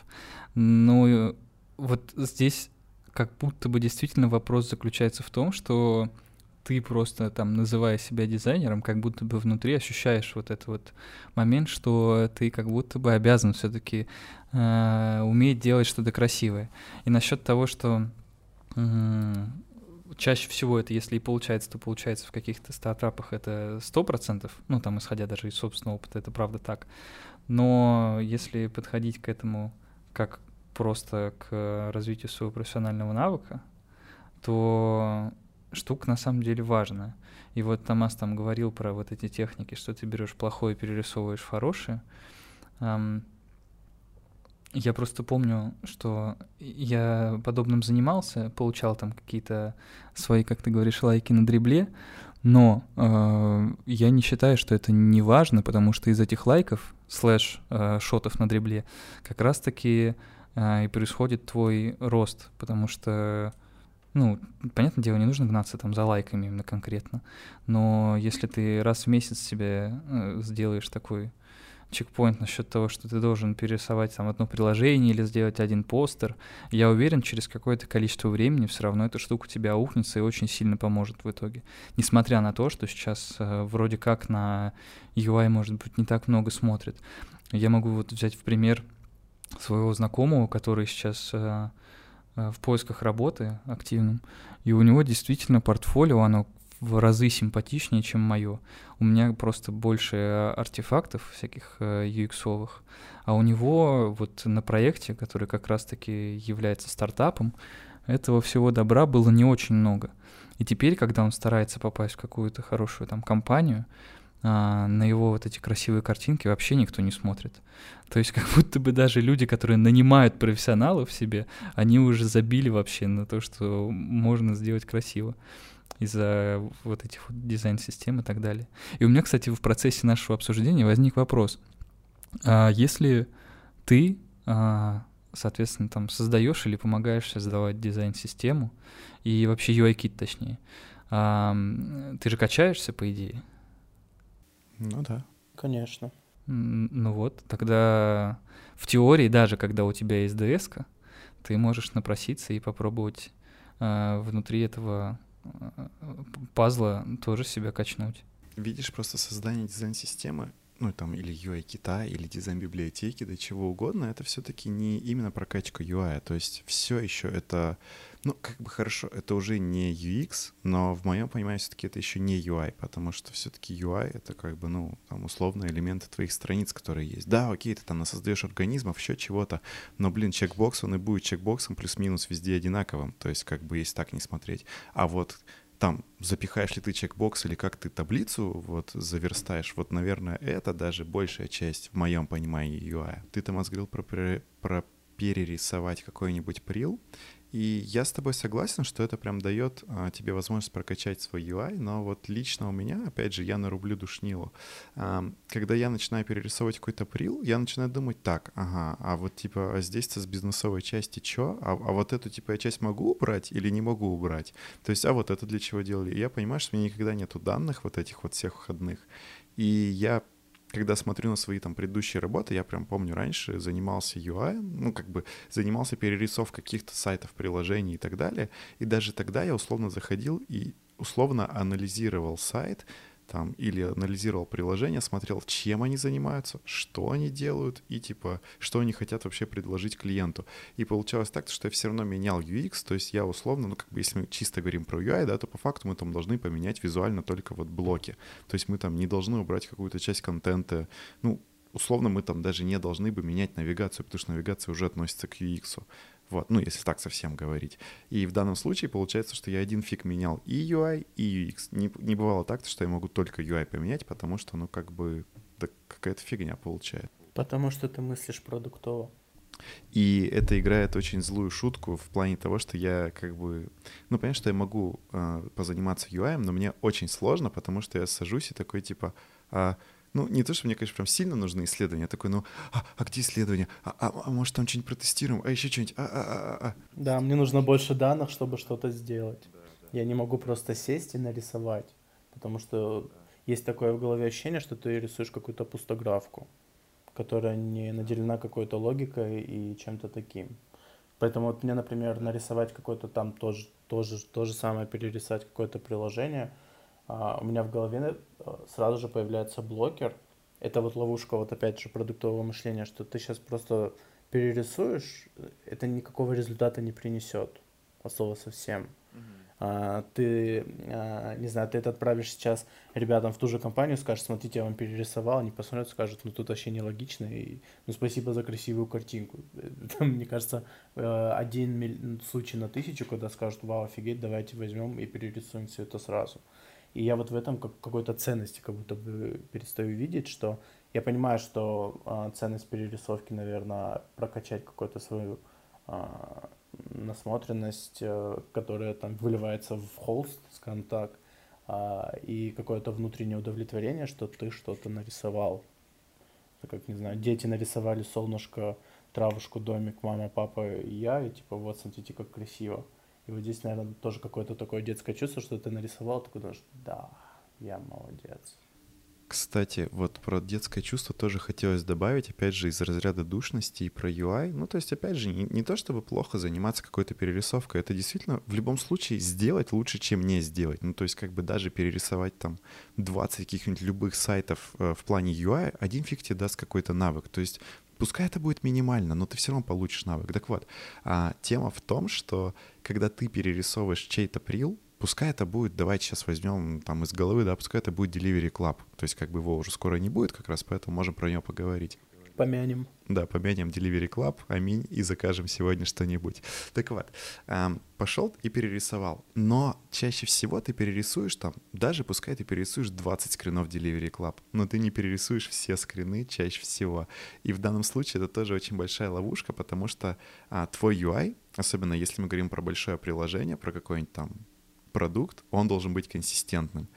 Но вот здесь как будто бы действительно вопрос заключается в том, что ты просто там, называя себя дизайнером, как будто бы внутри ощущаешь вот этот вот момент, что ты как будто бы обязан все-таки э, уметь делать что-то красивое. И насчет того, что чаще всего это, если и получается, то получается в каких-то стартапах это сто процентов, ну, там, исходя даже из собственного опыта, это правда так. Но если подходить к этому как просто к развитию своего профессионального навыка, то штука на самом деле важная. И вот Томас там говорил про вот эти техники, что ты берешь плохое перерисовываешь в хорошее. Я просто помню, что я подобным занимался, получал там какие-то свои, как ты говоришь, лайки на дребле, но э, я не считаю, что это не важно, потому что из этих лайков, слэш э, шотов на дребле, как раз-таки э, и происходит твой рост, потому что, ну, понятное дело, не нужно гнаться там за лайками именно конкретно, но если ты раз в месяц себе э, сделаешь такой чекпоинт насчет того, что ты должен перерисовать там одно приложение или сделать один постер. Я уверен, через какое-то количество времени все равно эта штука тебя ухнется и очень сильно поможет в итоге. Несмотря на то, что сейчас э, вроде как на UI, может быть, не так много смотрит. Я могу вот взять в пример своего знакомого, который сейчас э, в поисках работы активным, и у него действительно портфолио, оно в разы симпатичнее, чем мое. У меня просто больше артефактов всяких UX-овых, э, а у него вот на проекте, который как раз-таки является стартапом, этого всего добра было не очень много. И теперь, когда он старается попасть в какую-то хорошую там компанию, а, на его вот эти красивые картинки вообще никто не смотрит. То есть как будто бы даже люди, которые нанимают профессионалов себе, они уже забили вообще на то, что можно сделать красиво из-за вот этих вот дизайн-систем и так далее. И у меня, кстати, в процессе нашего обсуждения возник вопрос. А если ты, а, соответственно, там создаешь или помогаешь создавать дизайн-систему, и вообще UI-кит точнее, ты же качаешься, по идее? Ну да. Конечно. Ну вот, тогда в теории, даже когда у тебя есть ds ты можешь напроситься и попробовать э, внутри этого пазла тоже себя качнуть. Видишь, просто создание дизайн-системы, ну там или UI-кита, или дизайн-библиотеки, да чего угодно, это все-таки не именно прокачка UI, то есть все еще это ну, как бы хорошо, это уже не UX, но в моем понимании все-таки это еще не UI, потому что все-таки UI — это как бы, ну, там, условно, элементы твоих страниц, которые есть. Да, окей, ты там создаешь организмов, еще чего-то, но, блин, чекбокс, он и будет чекбоксом плюс-минус везде одинаковым, то есть как бы если так не смотреть. А вот там запихаешь ли ты чекбокс или как ты таблицу вот заверстаешь, вот, наверное, это даже большая часть в моем понимании UI. Ты там говорил про, про перерисовать какой-нибудь прил, и я с тобой согласен, что это прям дает а, тебе возможность прокачать свой UI, но вот лично у меня, опять же, я нарублю душнилу. А, когда я начинаю перерисовывать какой-то прил, я начинаю думать так, ага, а вот типа а здесь-то с бизнесовой части что? А, а вот эту типа я часть могу убрать или не могу убрать? То есть, а вот это для чего делали? И я понимаю, что у меня никогда нету данных вот этих вот всех входных. И я когда смотрю на свои там предыдущие работы, я прям помню, раньше занимался UI, ну, как бы занимался перерисовкой каких-то сайтов, приложений и так далее. И даже тогда я условно заходил и условно анализировал сайт, там, или анализировал приложение, смотрел, чем они занимаются, что они делают и, типа, что они хотят вообще предложить клиенту. И получалось так, что я все равно менял UX, то есть я условно, ну, как бы, если мы чисто говорим про UI, да, то по факту мы там должны поменять визуально только вот блоки. То есть мы там не должны убрать какую-то часть контента, ну, условно мы там даже не должны бы менять навигацию, потому что навигация уже относится к UX. Вот, ну, если так совсем говорить. И в данном случае получается, что я один фиг менял и UI, и UX. Не, не бывало так, что я могу только UI поменять, потому что, ну, как бы, да какая-то фигня получается. Потому что ты мыслишь продуктово. И это играет очень злую шутку в плане того, что я как бы... Ну, понятно, что я могу э, позаниматься UI, но мне очень сложно, потому что я сажусь и такой типа... А, ну, не то, что мне, конечно, прям сильно нужны исследования, я такой, ну, а, а где исследования? А, а, а может, там что-нибудь протестируем? А еще что-нибудь? А, а, а, а. Да, мне нужно больше данных, чтобы что-то сделать. Да, да. Я не могу просто сесть и нарисовать, потому что да. есть такое в голове ощущение, что ты рисуешь какую-то пустографку, которая не наделена какой-то логикой и чем-то таким. Поэтому вот мне, например, нарисовать какое-то там тоже, тоже, то же самое, перерисовать какое-то приложение — а, у меня в голове э, сразу же появляется блокер. Это вот ловушка, вот опять же, продуктового мышления, что ты сейчас просто перерисуешь, это никакого результата не принесет, от слова совсем. А, ты, а, не знаю, ты это отправишь сейчас ребятам в ту же компанию, скажешь, смотрите, я вам перерисовал, они посмотрят, скажут, ну тут вообще нелогично, и ну спасибо за красивую картинку. Там, мне кажется, э, один случай на тысячу, когда скажут, вау, офигеть, давайте возьмем и перерисуем все это сразу. И я вот в этом как, какой-то ценности как будто бы перестаю видеть, что я понимаю, что э, ценность перерисовки, наверное, прокачать какую-то свою э, насмотренность, э, которая там выливается в холст, скажем так, э, и какое-то внутреннее удовлетворение, что ты что-то нарисовал. Как, не знаю, дети нарисовали солнышко, травушку, домик, мама, папа и я, и типа вот смотрите, как красиво. И вот здесь, наверное, тоже какое-то такое детское чувство, что ты нарисовал, такой думаешь, да, я молодец. Кстати, вот про детское чувство тоже хотелось добавить, опять же, из разряда душности и про UI. Ну, то есть, опять же, не, не то чтобы плохо заниматься какой-то перерисовкой, это действительно в любом случае сделать лучше, чем не сделать. Ну, то есть, как бы даже перерисовать там 20 каких-нибудь любых сайтов э, в плане UI, один фиг тебе даст какой-то навык. То есть, пускай это будет минимально, но ты все равно получишь навык. Так вот, а, тема в том, что когда ты перерисовываешь чей-то прил, пускай это будет, давайте сейчас возьмем там из головы, да, пускай это будет Delivery Club. То есть как бы его уже скоро не будет как раз, поэтому можем про него поговорить. Помянем. Да, помянем Delivery Club, аминь, и закажем сегодня что-нибудь. Так вот, пошел и перерисовал. Но чаще всего ты перерисуешь там, даже пускай ты перерисуешь 20 скринов Delivery Club, но ты не перерисуешь все скрины чаще всего. И в данном случае это тоже очень большая ловушка, потому что а, твой UI, особенно если мы говорим про большое приложение, про какой-нибудь там продукт, он должен быть консистентным.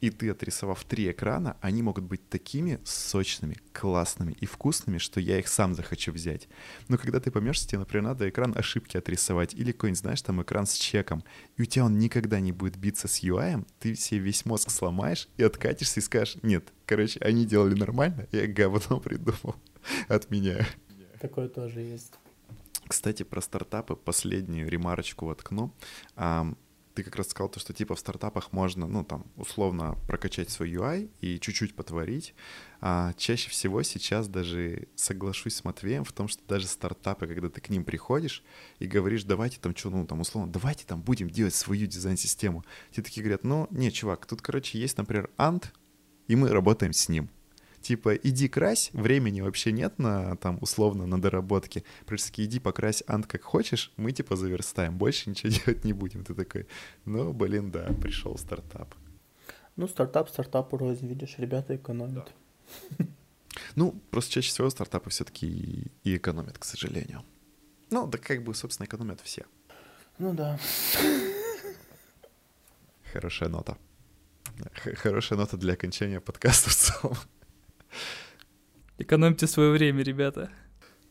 И ты, отрисовав три экрана, они могут быть такими сочными, классными и вкусными, что я их сам захочу взять. Но когда ты поймешь, тебе, например, надо экран ошибки отрисовать или какой-нибудь, знаешь, там экран с чеком, и у тебя он никогда не будет биться с UI, ты себе весь мозг сломаешь и откатишься и скажешь, нет, короче, они делали нормально, я говно придумал, отменяю. Такое тоже есть. Кстати, про стартапы последнюю ремарочку воткну ты как раз сказал то, что типа в стартапах можно, ну там, условно прокачать свой UI и чуть-чуть потворить. А чаще всего сейчас даже соглашусь с Матвеем в том, что даже стартапы, когда ты к ним приходишь и говоришь, давайте там что, ну там условно, давайте там будем делать свою дизайн-систему. Те такие говорят, ну не, чувак, тут, короче, есть, например, Ant, и мы работаем с ним типа, иди крась, времени вообще нет на, там, условно, на доработки. Просто иди покрась ант как хочешь, мы, типа, заверстаем, больше ничего делать не будем. Ты такой, ну, блин, да, пришел стартап. Ну, стартап стартапу рознь, видишь, ребята экономят. Да. Ну, просто чаще всего стартапы все-таки и экономят, к сожалению. Ну, да как бы, собственно, экономят все. Ну да. Хорошая нота. Хорошая нота для окончания подкаста в целом. Экономьте свое время, ребята.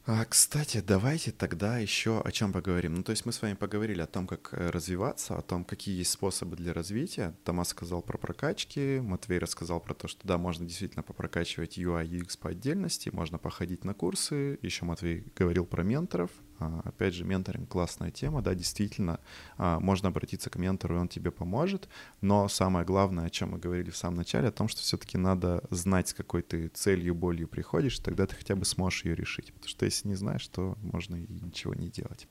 А, кстати, давайте тогда еще о чем поговорим. Ну, то есть мы с вами поговорили о том, как э, развиваться, о том, какие есть способы для развития. Томас сказал про прокачки, Матвей рассказал про то, что да, можно действительно попрокачивать UI, UX по отдельности, можно походить на курсы. Еще Матвей говорил про менторов. А, опять же, менторинг классная тема, да, действительно, а, можно обратиться к ментору, и он тебе поможет, но самое главное, о чем мы говорили в самом начале, о том, что все-таки надо знать, с какой ты целью, болью приходишь, тогда ты хотя бы сможешь ее решить, потому что если не знаешь, то можно и ничего не делать.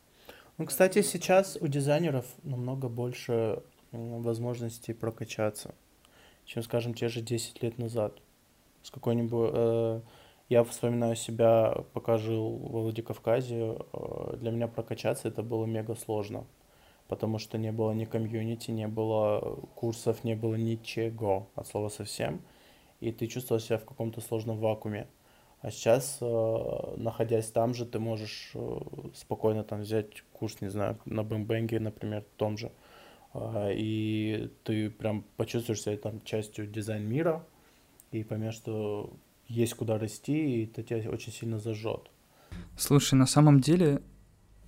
Ну, кстати, сейчас у дизайнеров намного больше возможностей прокачаться, чем, скажем, те же 10 лет назад. С какой-нибудь э, я вспоминаю себя, пока жил во Владикавказе, э, для меня прокачаться это было мега сложно, потому что не было ни комьюнити, не было курсов, не было ничего от слова совсем, и ты чувствовал себя в каком-то сложном вакууме. А сейчас, э, находясь там же, ты можешь э, спокойно там взять курс, не знаю, на Bang Bang е, например, том же, и ты прям почувствуешь себя там частью дизайн мира, и поймешь, что есть куда расти, и это тебя очень сильно зажжет. Слушай, на самом деле,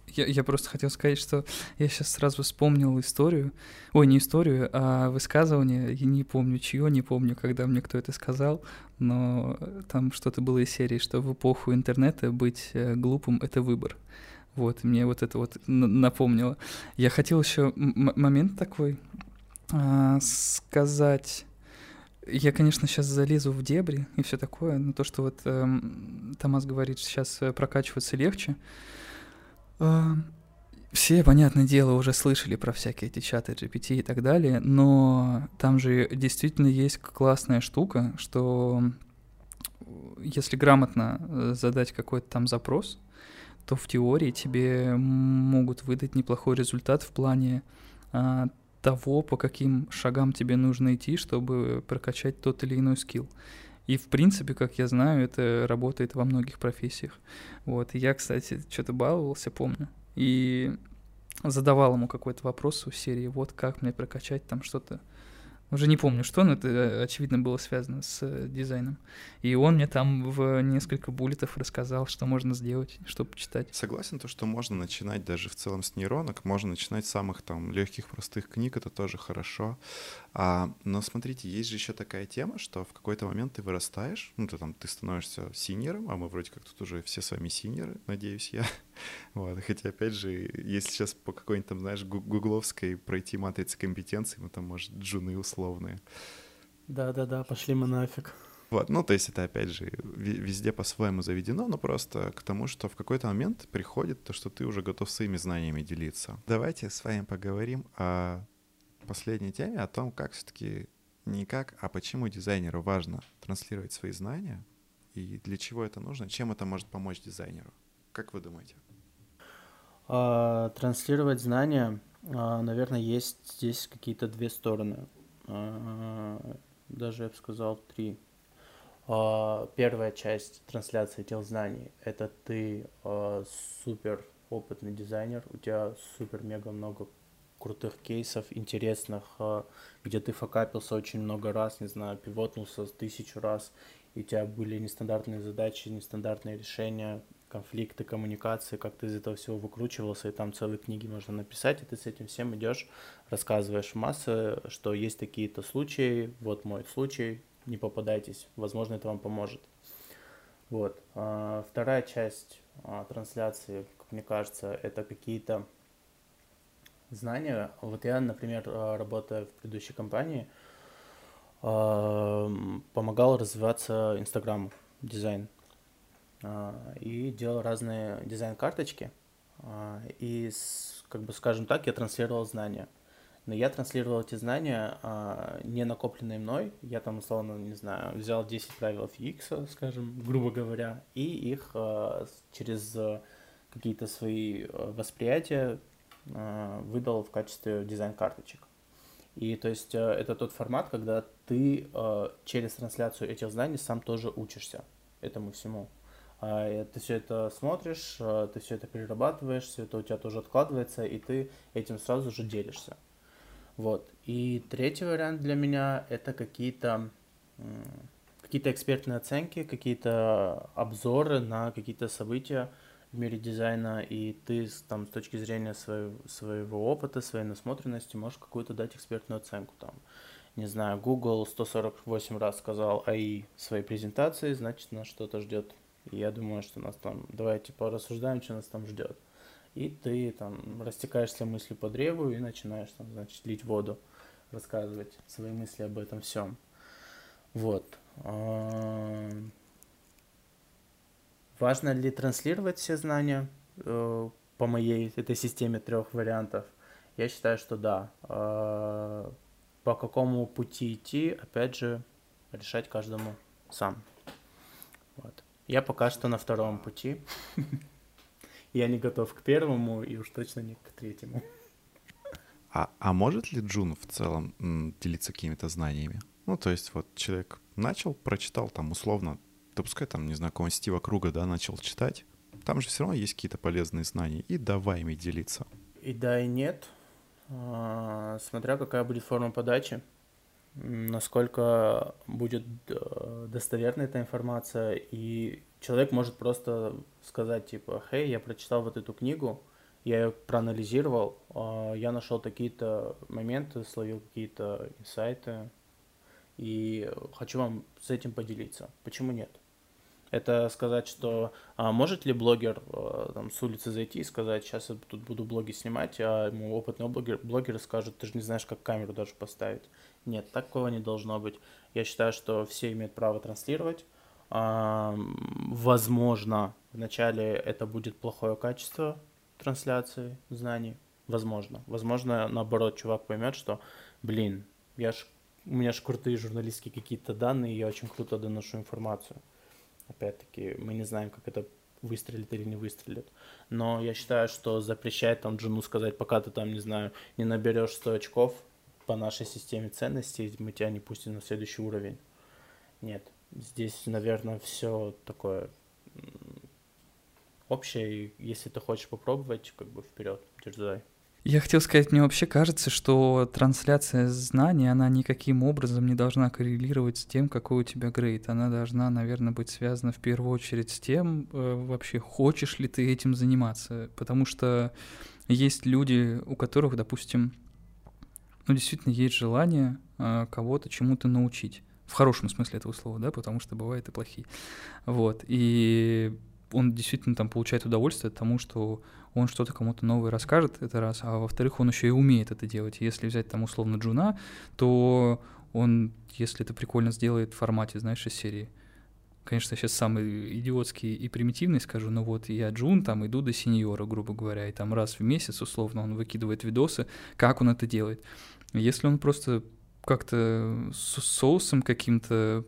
я, я просто хотел сказать, что я сейчас сразу вспомнил историю, ой, не историю, а высказывание, я не помню чье, не помню, когда мне кто это сказал, но там что-то было из серии, что в эпоху интернета быть э, глупым — это выбор. Вот, мне вот это вот напомнило. Я хотел еще момент такой а, сказать я, конечно, сейчас залезу в дебри и все такое, но то, что вот э, Томас говорит, сейчас э, прокачиваться легче. Э, все, понятное дело, уже слышали про всякие эти чаты GPT и так далее, но там же действительно есть классная штука, что если грамотно э, задать какой-то там запрос, то в теории тебе могут выдать неплохой результат в плане а, того, по каким шагам тебе нужно идти, чтобы прокачать тот или иной скилл. И, в принципе, как я знаю, это работает во многих профессиях. Вот. И я, кстати, что-то баловался, помню. И задавал ему какой-то вопрос в серии, вот как мне прокачать там что-то Уже не помню, что, но это, э, очевидно, было связано с э, дизайном. И он мне там в несколько буллетов рассказал, что можно сделать, чтобы почитать. Согласен, то, что можно начинать даже в целом с нейронок, можно начинать с самых там легких, простых книг, это тоже хорошо. А, но смотрите, есть же еще такая тема, что в какой-то момент ты вырастаешь, ну, ты там, ты становишься синьором, а мы вроде как тут уже все с вами синьоры, надеюсь я. Вот, хотя, опять же, если сейчас по какой-нибудь там, знаешь, гугловской пройти матрицы компетенций, мы там, может, джуны условные. Да-да-да, пошли мы нафиг. Вот, ну, то есть это, опять же, везде по-своему заведено, но просто к тому, что в какой-то момент приходит то, что ты уже готов своими знаниями делиться. Давайте с вами поговорим о последней теме, о том, как все-таки не как, а почему дизайнеру важно транслировать свои знания и для чего это нужно, чем это может помочь дизайнеру. Как вы думаете? А, транслировать знания, а, наверное, есть здесь какие-то две стороны. А, даже я бы сказал три. Первая часть трансляции этих знаний – это ты супер опытный дизайнер, у тебя супер-мега много крутых кейсов, интересных, где ты факапился очень много раз, не знаю, пивотнулся тысячу раз, и у тебя были нестандартные задачи, нестандартные решения, конфликты, коммуникации, как ты из этого всего выкручивался, и там целые книги можно написать, и ты с этим всем идешь, рассказываешь массы, что есть такие-то случаи, вот мой случай, не попадайтесь, возможно, это вам поможет. Вот. А, вторая часть а, трансляции, как мне кажется, это какие-то знания. Вот я, например, а, работая в предыдущей компании, помогал развиваться Инстаграм, дизайн. А, и делал разные дизайн-карточки. А, и, как бы скажем так, я транслировал знания. Но я транслировал эти знания, а, не накопленные мной. Я там, условно, не знаю, взял 10 правил UX, скажем, грубо говоря, и их через какие-то свои восприятия выдал в качестве дизайн-карточек. И то есть это тот формат, когда ты через трансляцию этих знаний сам тоже учишься этому всему. А, ты все это смотришь, а, ты все это перерабатываешь, все это у тебя тоже откладывается, и ты этим сразу же делишься. Вот. И третий вариант для меня это какие-то какие-то экспертные оценки, какие-то обзоры на какие-то события в мире дизайна, и ты там с точки зрения своего, своего опыта, своей насмотренности можешь какую-то дать экспертную оценку там. Не знаю, Google 148 раз сказал АИ в своей презентации, значит, нас что-то ждет я думаю, что нас там, давайте порассуждаем, что нас там ждет. И ты там растекаешься мыслью по древу и начинаешь там, значит, лить воду, рассказывать свои мысли об этом всем. Вот. Важно ли транслировать все знания э, по моей этой системе трех вариантов? Я считаю, что да. А, по какому пути идти, опять же, решать каждому сам. Вот. Я пока что на втором пути. Я не готов к первому и уж точно не к третьему. А, а может ли Джун в целом м, делиться какими-то знаниями? Ну, то есть вот человек начал, прочитал там условно, да пускай там, не знаю, какого-нибудь Стива Круга, да, начал читать. Там же все равно есть какие-то полезные знания. И давай ими делиться. И да, и нет. А, смотря какая будет форма подачи насколько будет э, достоверна эта информация, и человек может просто сказать, типа, «Хей, я прочитал вот эту книгу, я ее проанализировал, а, я нашел такие-то моменты, словил какие-то инсайты, и хочу вам с этим поделиться. Почему нет? Это сказать, что а может ли блогер а, там, с улицы зайти и сказать, сейчас я тут буду блоги снимать, а ему опытный блогер, блогер скажет, ты же не знаешь, как камеру даже поставить. Нет, такого не должно быть. Я считаю, что все имеют право транслировать. Возможно, вначале это будет плохое качество трансляции знаний. Возможно. Возможно, наоборот, чувак поймет, что, блин, я ж, у меня же крутые журналистские какие-то данные, я очень круто доношу информацию. Опять-таки, мы не знаем, как это выстрелит или не выстрелит. Но я считаю, что запрещать там Джуну сказать, пока ты там, не знаю, не наберешь 100 очков по нашей системе ценностей, мы тебя не пустим на следующий уровень. Нет. Здесь, наверное, все такое общее. И если ты хочешь попробовать, как бы вперед, дерзай. Я хотел сказать, мне вообще кажется, что трансляция знаний, она никаким образом не должна коррелировать с тем, какой у тебя грейд. Она должна, наверное, быть связана в первую очередь с тем, э, вообще хочешь ли ты этим заниматься. Потому что есть люди, у которых, допустим, ну, действительно есть желание э, кого-то чему-то научить. В хорошем смысле этого слова, да, потому что бывает и плохие. Вот. И он действительно там получает удовольствие от тому, что он что-то кому-то новое расскажет, это раз, а во-вторых, он еще и умеет это делать. Если взять там условно Джуна, то он, если это прикольно сделает в формате, знаешь, из серии, конечно, сейчас самый идиотский и примитивный скажу, но вот я Джун, там иду до сеньора, грубо говоря, и там раз в месяц, условно, он выкидывает видосы, как он это делает. Если он просто как-то соусом каким-то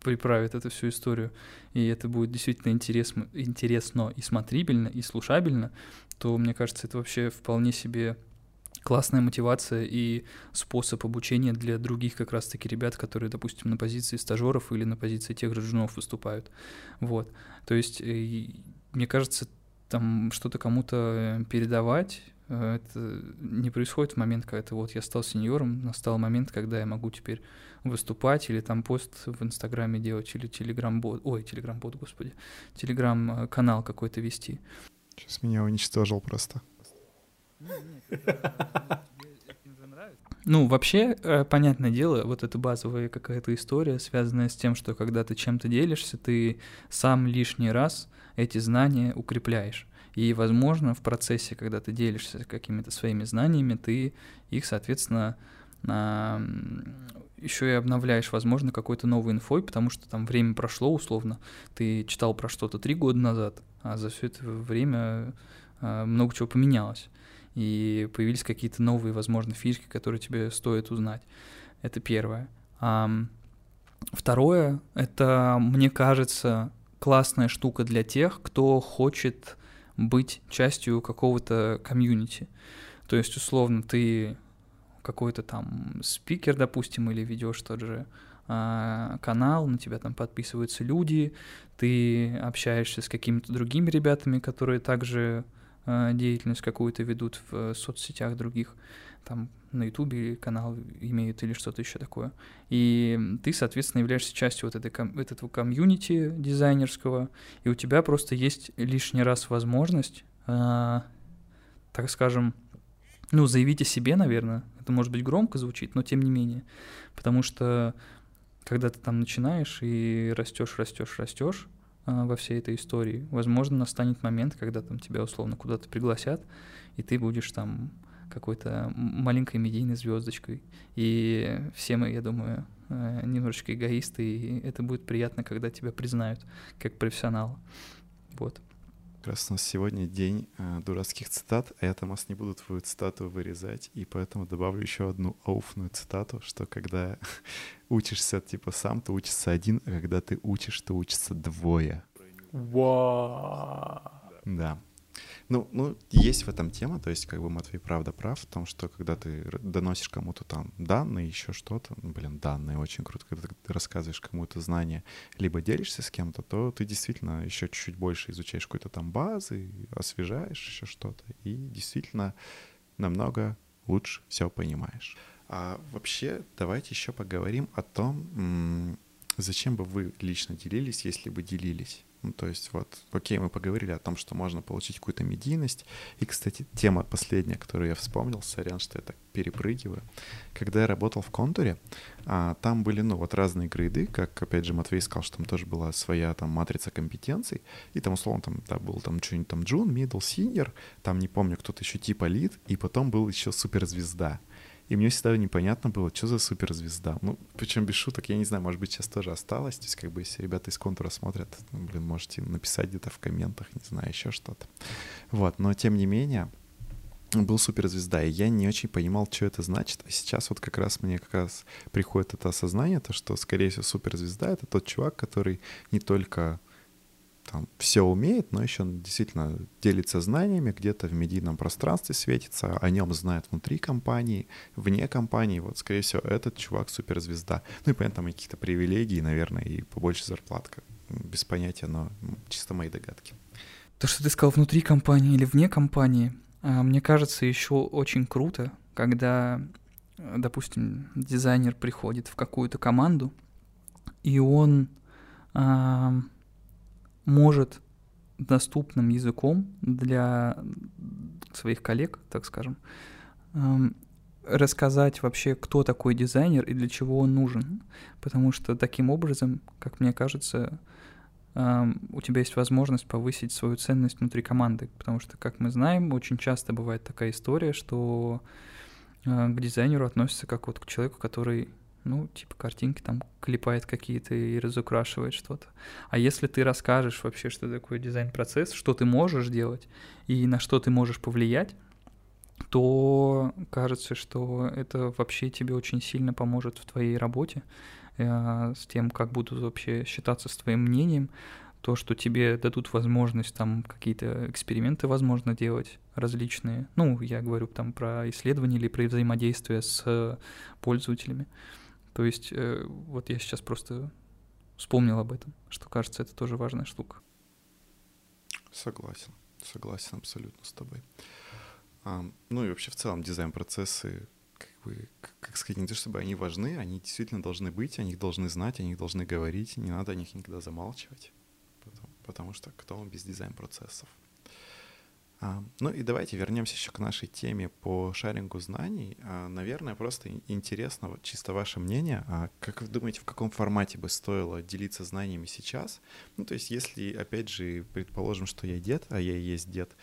приправит эту всю историю, и это будет действительно интересно, интересно и смотрибельно, и слушабельно, то, мне кажется, это вообще вполне себе классная мотивация и способ обучения для других как раз-таки ребят, которые, допустим, на позиции стажеров или на позиции тех же джунов выступают. Вот. То есть, мне кажется, там что-то кому-то передавать, э, это не происходит в момент, когда это вот я стал сеньором, настал момент, когда я могу теперь выступать или там пост в Инстаграме делать, или Телеграм-бот, ой, Телеграм-бот, господи, Телеграм-канал какой-то вести. Сейчас меня уничтожил просто. Ну, вообще, э, понятное дело, вот это базовая какая-то история, связанная с тем, что когда ты чем-то делишься, ты сам лишний раз эти знания укрепляешь. И, возможно, в процессе, когда ты делишься какими-то своими знаниями, ты их, соответственно, еще и обновляешь, возможно, какой-то новой инфой, потому что там время прошло условно. Ты читал про что-то три года назад, а за все это время а, много чего поменялось. И появились какие-то новые, возможно, фишки, которые тебе стоит узнать. Это первое. А, второе, это, мне кажется, классная штука для тех, кто хочет быть частью какого-то комьюнити. То есть, условно, ты какой-то там спикер, допустим, или ведешь тот же э, канал, на тебя там подписываются люди, ты общаешься с какими-то другими ребятами, которые также э, деятельность какую-то ведут в соцсетях других, там на Ютубе канал имеют или что-то еще такое. И ты, соответственно, являешься частью вот этой, ком- этого комьюнити дизайнерского, и у тебя просто есть лишний раз возможность, э, так скажем, ну, заявить о себе, наверное. Это может быть громко звучит, но тем не менее. Потому что когда ты там начинаешь и растешь, растешь, растешь а, во всей этой истории, возможно, настанет момент, когда там тебя условно куда-то пригласят, и ты будешь там какой-то маленькой медийной звездочкой. И все мы, я думаю, э, немножечко эгоисты, и это будет приятно, когда тебя признают как профессионала. Вот. Как раз у нас сегодня день э, дурацких цитат, а я, Томас, не буду твою цитату вырезать, и поэтому добавлю еще одну ауфную цитату, что когда учишься типа сам, то учишься один, а когда ты учишь, то учатся двое. Вау. Да. Ну, ну, есть в этом тема, то есть, как бы Матвей правда прав в том, что когда ты доносишь кому-то там данные, еще что-то, ну, блин, данные очень круто, когда ты рассказываешь кому-то знания, либо делишься с кем-то, то ты действительно еще чуть-чуть больше изучаешь какой-то там базы, освежаешь еще что-то, и действительно намного лучше все понимаешь. А вообще, давайте еще поговорим о том, зачем бы вы лично делились, если бы делились. Ну, то есть вот, окей, мы поговорили о том, что можно получить какую-то медийность. И, кстати, тема последняя, которую я вспомнил, сорян, что я так перепрыгиваю. Когда я работал в контуре, а, там были, ну, вот разные грейды, как, опять же, Матвей сказал, что там тоже была своя там матрица компетенций, и там, условно, там, да, был там что-нибудь там джун, middle, senior, там, не помню, кто-то еще типа лид, и потом был еще суперзвезда. И мне всегда непонятно было, что за суперзвезда. Ну, причем без шуток, я не знаю, может быть, сейчас тоже осталось. То есть, как бы, если ребята из контура смотрят, ну, блин, можете написать где-то в комментах, не знаю, еще что-то. Вот, но тем не менее, был суперзвезда, и я не очень понимал, что это значит. А сейчас вот как раз мне как раз приходит это осознание, то, что, скорее всего, суперзвезда — это тот чувак, который не только там все умеет, но еще действительно делится знаниями, где-то в медийном пространстве светится, о нем знают внутри компании, вне компании. Вот, скорее всего, этот чувак суперзвезда. Ну и понятно, какие-то привилегии, наверное, и побольше зарплатка. Без понятия, но чисто мои догадки. То, что ты сказал внутри компании или вне компании, А, мне кажется, еще очень круто, когда, допустим, дизайнер приходит в какую-то команду, и он может доступным языком для своих коллег, так скажем, рассказать вообще, кто такой дизайнер и для чего он нужен. Потому что таким образом, как мне кажется, у тебя есть возможность повысить свою ценность внутри команды. Потому что, как мы знаем, очень часто бывает такая история, что а, к дизайнеру относятся как вот к человеку, который ну, типа картинки там клепает какие-то и разукрашивает что-то. А если ты расскажешь вообще, что такое дизайн-процесс, что ты можешь делать и на что ты можешь повлиять, то кажется, что это вообще тебе очень сильно поможет в твоей работе, э, с тем, как будут вообще считаться с твоим мнением, то, что тебе дадут возможность там какие-то эксперименты, возможно, делать различные. Ну, я говорю там про исследования или про взаимодействие с пользователями. То есть э, вот я сейчас просто вспомнил об этом, что кажется, это тоже важная штука. Согласен, согласен абсолютно с тобой. А, ну и вообще в целом дизайн-процессы, как бы, как сказать, не то чтобы они важны, они действительно должны быть, о них должны знать, о них должны говорить, не надо о них никогда замалчивать, потому, потому что кто без дизайн-процессов? А, ну и давайте вернемся еще к нашей теме по шарингу знаний. А, наверное, просто интересно, чисто ваше мнение, а как вы думаете, в каком формате бы стоило делиться знаниями сейчас? Ну, то есть, если, опять же, предположим, что я дед, а я и есть дед,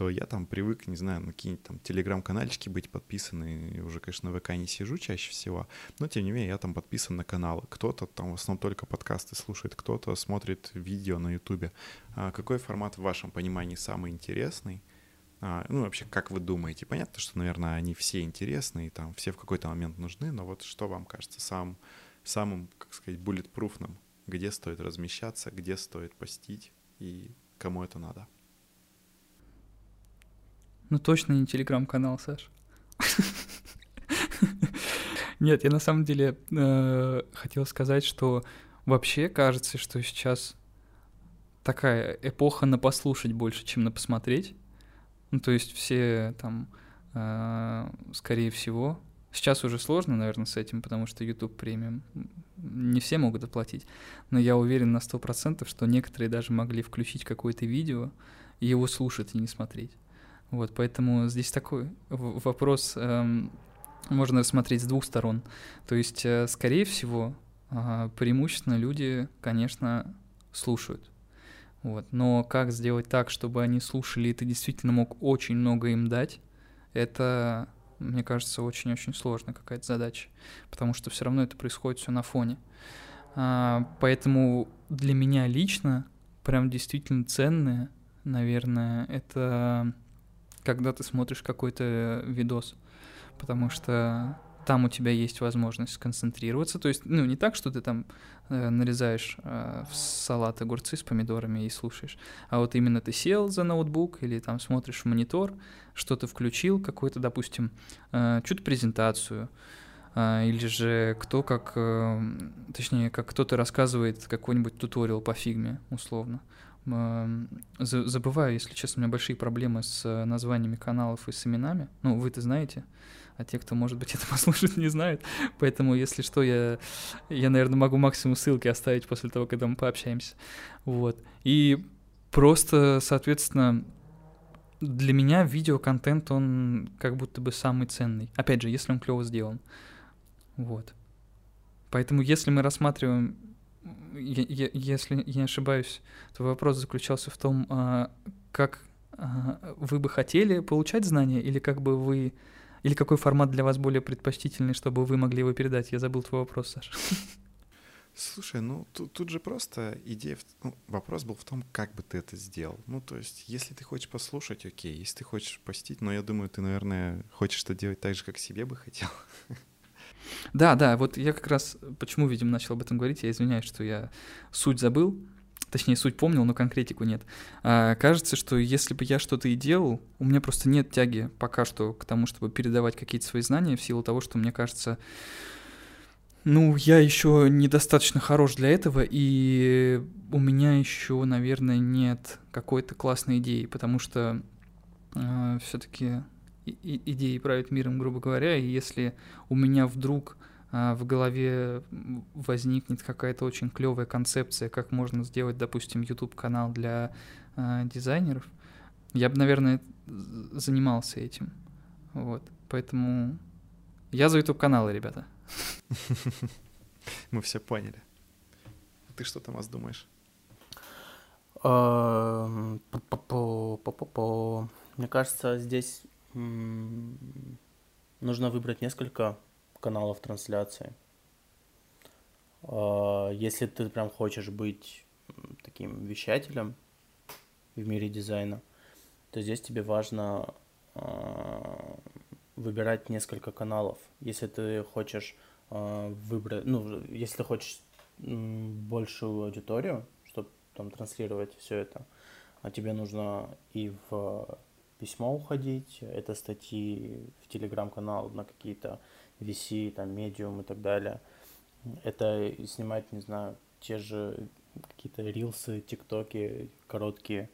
то я там привык, не знаю, на какие-нибудь там телеграм-канальчики быть подписаны, и уже, конечно, на ВК не сижу чаще всего, но тем не менее я там подписан на каналы. Кто-то там в основном только подкасты слушает, кто-то смотрит видео на ютубе. А какой формат в вашем понимании самый интересный? А, ну, вообще, как вы думаете? Понятно, что, наверное, они все интересны, и там все в какой-то момент нужны, но вот что вам кажется сам, самым, как сказать, буллетпруфным? Где стоит размещаться, где стоит постить и кому это надо? Ну точно не телеграм-канал, Саш. Нет, я на самом деле э, хотел сказать, что вообще кажется, что сейчас такая эпоха на послушать больше, чем на посмотреть. Ну, то есть все там, э, скорее всего, сейчас уже сложно, наверное, с этим, потому что YouTube премиум не все могут оплатить, но я уверен на сто процентов, что некоторые даже могли включить какое-то видео и его слушать и не смотреть. Вот, поэтому здесь такой вопрос эм, можно рассмотреть с двух сторон. То есть, э, скорее всего, э, преимущественно люди, конечно, слушают. Вот. Но как сделать так, чтобы они слушали, и ты действительно мог очень много им дать, это, мне кажется, очень-очень сложная какая-то задача, потому что все равно это происходит все на фоне. А, поэтому для меня лично прям действительно ценное, наверное, это когда ты смотришь какой-то видос, потому что там у тебя есть возможность сконцентрироваться. То есть, ну, не так, что ты там э, нарезаешь э, в салат огурцы с помидорами и слушаешь, а вот именно ты сел за ноутбук или там смотришь в монитор, что-то включил, какую-то, допустим, э, чью-то презентацию, э, или же кто как, э, точнее, как кто-то рассказывает какой-нибудь туториал по фигме, условно забываю, если честно, у меня большие проблемы с э, названиями каналов и с именами. Ну, вы это знаете, а те, кто, может быть, это послушает, не знают. Поэтому, если что, я, я, наверное, могу максимум ссылки оставить после того, когда мы пообщаемся. Вот. И просто, соответственно, для меня видеоконтент, он как будто бы самый ценный. Опять же, если он клево сделан. Вот. Поэтому, если мы рассматриваем если я не ошибаюсь, то вопрос заключался в том, а, как а, вы бы хотели получать знания, или как бы вы, или какой формат для вас более предпочтительный, чтобы вы могли его передать? Я забыл твой вопрос, Саша. Слушай, ну тут, тут же просто идея, ну, вопрос был в том, как бы ты это сделал. Ну, то есть, если ты хочешь послушать, окей, если ты хочешь постить, но я думаю, ты, наверное, хочешь это делать так же, как себе бы хотел. Да, да, вот я как раз, почему, видимо, начал об этом говорить, я извиняюсь, что я суть забыл, точнее, суть помнил, но конкретику нет. А, кажется, что если бы я что-то и делал, у меня просто нет тяги пока что к тому, чтобы передавать какие-то свои знания, в силу того, что мне кажется, ну, я еще недостаточно хорош для этого, и у меня еще, наверное, нет какой-то классной идеи, потому что э, все-таки идеи правят миром, грубо говоря, и если у меня вдруг э, в голове возникнет какая-то очень клевая концепция, как можно сделать, допустим, YouTube-канал для э, дизайнеров, я бы, наверное, занимался этим. Вот. Поэтому я за YouTube-каналы, ребята. Мы все поняли. Ты что, Томас, думаешь? Мне кажется, здесь нужно выбрать несколько каналов трансляции. А, если ты прям хочешь быть таким вещателем в мире дизайна, то здесь тебе важно а, выбирать несколько каналов. Если ты хочешь а, выбрать, ну, если ты хочешь большую аудиторию, чтобы там транслировать все это, а тебе нужно и в письмо уходить, это статьи в телеграм-канал на какие-то VC, там, медиум и так далее. Это снимать, не знаю, те же какие-то рилсы, тиктоки, короткие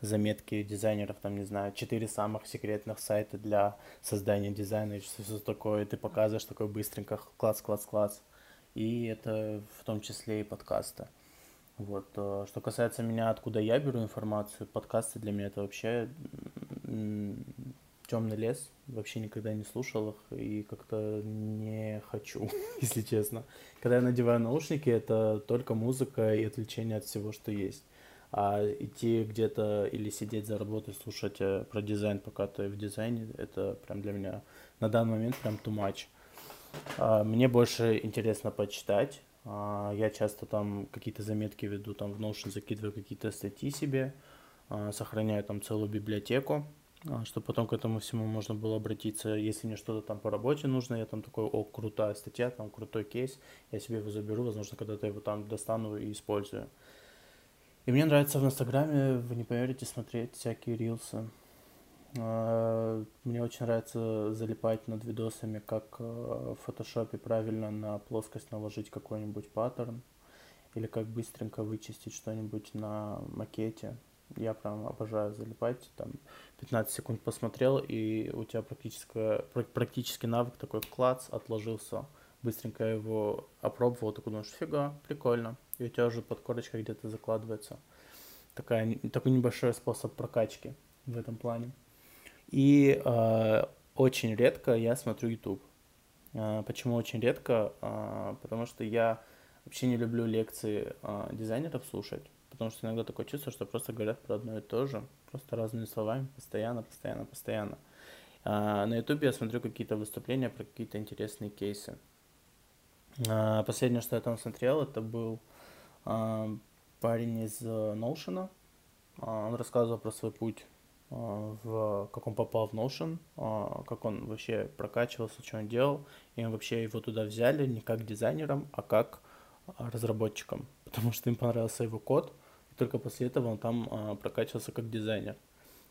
заметки дизайнеров, там, не знаю, четыре самых секретных сайта для создания дизайна, и все такое, ты показываешь такое быстренько, класс, класс, класс. И это в том числе и подкасты. Вот. Э, что касается меня, откуда я беру информацию, подкасты для меня это вообще темный лес. Вообще никогда не слушал их и как-то не хочу, если честно. Когда я надеваю наушники, это только музыка и отвлечение от всего, что есть. А идти где-то или сидеть за работой, слушать э, про дизайн, пока ты в дизайне, это прям для меня на данный момент прям too much. А, мне больше интересно почитать, я часто там какие-то заметки веду, там в Notion закидываю какие-то статьи себе, а, сохраняю там целую библиотеку, а, чтобы потом к этому всему можно было обратиться. Если мне что-то там по работе нужно, я там такой, о, крутая статья, там крутой кейс, я себе его заберу, возможно, когда-то его там достану и использую. И мне нравится в Инстаграме, вы не поверите, смотреть всякие рилсы. А, мне очень нравится залипать над видосами, как э, в фотошопе правильно на плоскость наложить какой-нибудь паттерн, или как быстренько вычистить что-нибудь на макете. Я прям обожаю залипать, там 15 секунд посмотрел, и у тебя практически, практически навык такой клац отложился. Быстренько его опробовал, такой думаешь, фига, прикольно. И у тебя уже под корочкой где-то закладывается. Такая, такой небольшой способ прокачки в этом плане. И э, очень редко я смотрю YouTube. Э, почему очень редко? Э, потому что я вообще не люблю лекции э, дизайнеров слушать. Потому что иногда такое чувство, что просто говорят про одно и то же. Просто разными словами, постоянно, постоянно, постоянно. Э, на YouTube я смотрю какие-то выступления про какие-то интересные кейсы. Э, последнее, что я там смотрел, это был э, парень из Notion. Он рассказывал про свой путь в, как он попал в Notion, а, как он вообще прокачивался, что он делал. И он вообще его туда взяли не как дизайнером, а как разработчиком, потому что им понравился его код, и только после этого он там а, прокачивался как дизайнер.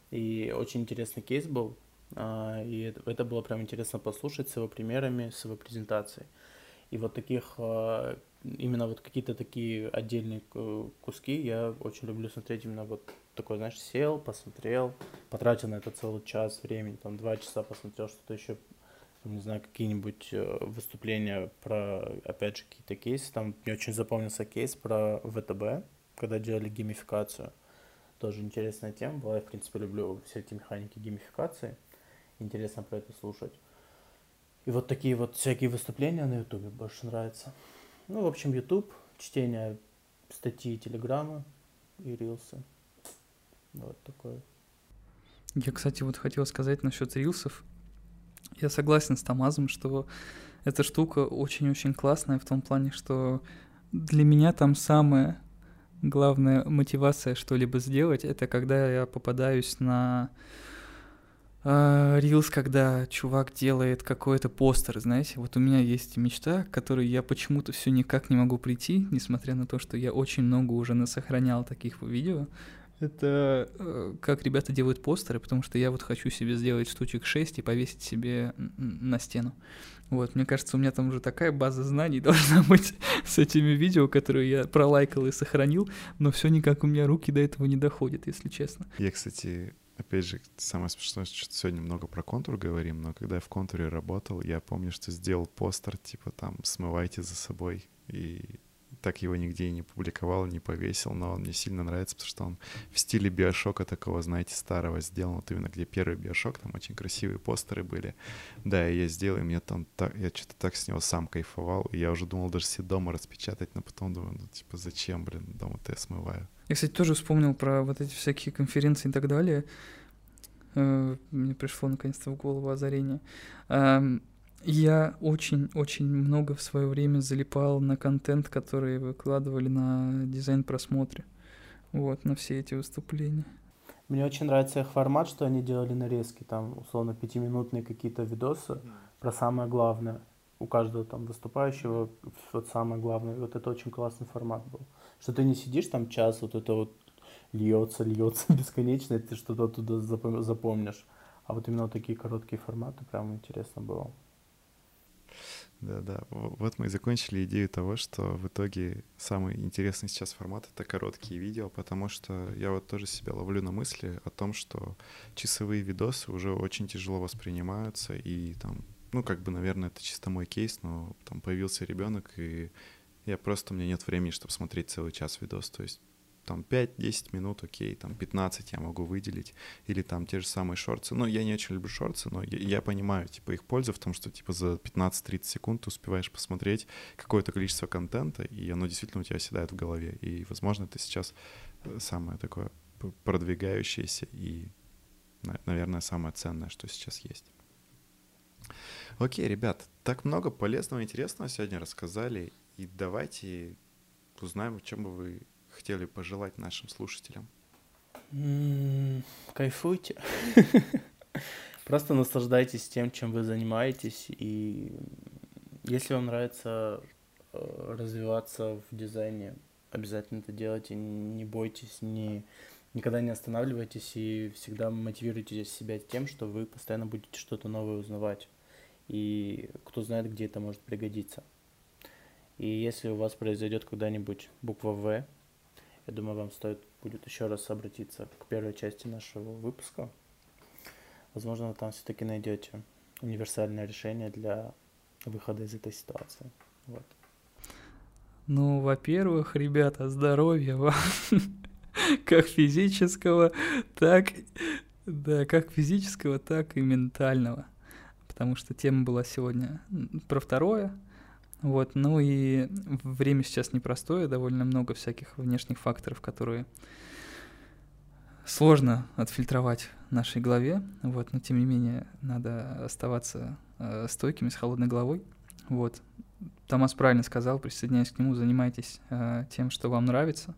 И очень интересный кейс был, и это было прям интересно послушать с его примерами, с его презентацией. И вот таких, именно вот какие-то такие отдельные куски я очень люблю смотреть именно вот такой, знаешь, сел, посмотрел, потратил на это целый час времени, там два часа посмотрел что-то еще, не знаю, какие-нибудь э, выступления про, опять же, какие-то кейсы. Там мне очень запомнился кейс про ВТБ, когда делали геймификацию. Тоже интересная тема была. Я, в принципе, люблю все эти механики геймификации. Интересно про это слушать. И вот такие вот всякие выступления на Ютубе больше нравятся. Ну, в общем, Ютуб, чтение статьи, телеграммы и рилсы. Вот такое. Я, кстати, вот хотел сказать насчет рилсов. Я согласен с Тамазом, что эта штука очень-очень классная в том плане, что для меня там самая главная мотивация что-либо сделать, это когда я попадаюсь на Рилс, uh, когда чувак делает какой-то постер, знаете, вот у меня есть мечта, к которой я почему-то все никак не могу прийти, несмотря на то, что я очень много уже насохранял таких видео, это э, как ребята делают постеры, потому что я вот хочу себе сделать штучек 6 и повесить себе на стену. Вот, мне кажется, у меня там уже такая база знаний должна быть с этими видео, которые я пролайкал и сохранил, но все никак у меня руки до этого не доходят, если честно. Я, кстати, опять же, самое смешное, что сегодня много про контур говорим, но когда я в контуре работал, я помню, что сделал постер, типа там «смывайте за собой», и так его нигде и не публиковал, не повесил, но он мне сильно нравится, потому что он в стиле биошока такого, знаете, старого сделан, вот именно где первый биошок, там очень красивые постеры были. Да, и я сделал, и мне там так, я что-то так с него сам кайфовал, и я уже думал даже себе дома распечатать, но потом думаю, ну типа зачем, блин, дома-то я смываю. Я, кстати, тоже вспомнил про вот эти всякие конференции и так далее. Э, мне пришло наконец-то в голову озарение. Я очень-очень много в свое время залипал на контент, который выкладывали на дизайн-просмотре. Вот, на все эти выступления. Мне очень нравится их формат, что они делали нарезки, там, условно, пятиминутные какие-то видосы про самое главное. У каждого там выступающего вот самое главное. Вот это очень классный формат был. Что ты не сидишь там час, вот это вот льется, льется бесконечно, и ты что-то оттуда запомнишь. А вот именно вот такие короткие форматы прям интересно было. Да-да, вот мы и закончили идею того, что в итоге самый интересный сейчас формат — это короткие видео, потому что я вот тоже себя ловлю на мысли о том, что часовые видосы уже очень тяжело воспринимаются, и там, ну, как бы, наверное, это чисто мой кейс, но там появился ребенок, и я просто, у меня нет времени, чтобы смотреть целый час видос, то есть там 5-10 минут, окей, там 15 я могу выделить, или там те же самые шорты. Ну, я не очень люблю шорты, но я, я понимаю, типа, их пользу в том, что, типа, за 15-30 секунд ты успеваешь посмотреть какое-то количество контента, и оно действительно у тебя седает в голове. И, возможно, это сейчас э, самое такое продвигающееся и, наверное, самое ценное, что сейчас есть. Окей, ребят, так много полезного и интересного сегодня рассказали, и давайте узнаем, чем бы вы хотели пожелать нашим слушателям? Кайфуйте. Просто наслаждайтесь тем, чем вы занимаетесь. И если вам нравится э, развиваться в дизайне, обязательно это делайте. Не бойтесь, не, никогда не останавливайтесь и всегда мотивируйте себя тем, что вы постоянно будете что-то новое узнавать. И кто знает, где это может пригодиться. И если у вас произойдет когда-нибудь буква В, я думаю, вам стоит будет еще раз обратиться к первой части нашего выпуска. Возможно, вы там все-таки найдете универсальное решение для выхода из этой ситуации. Вот. Ну, во-первых, ребята, здоровья вам, как физического, так, да, как физического, так и ментального. Потому что тема была сегодня про второе, вот, ну и время сейчас непростое, довольно много всяких внешних факторов, которые сложно отфильтровать в нашей голове, вот, но тем не менее надо оставаться э, стойкими, с холодной головой, вот. Томас правильно сказал, присоединяясь к нему, занимайтесь э, тем, что вам нравится,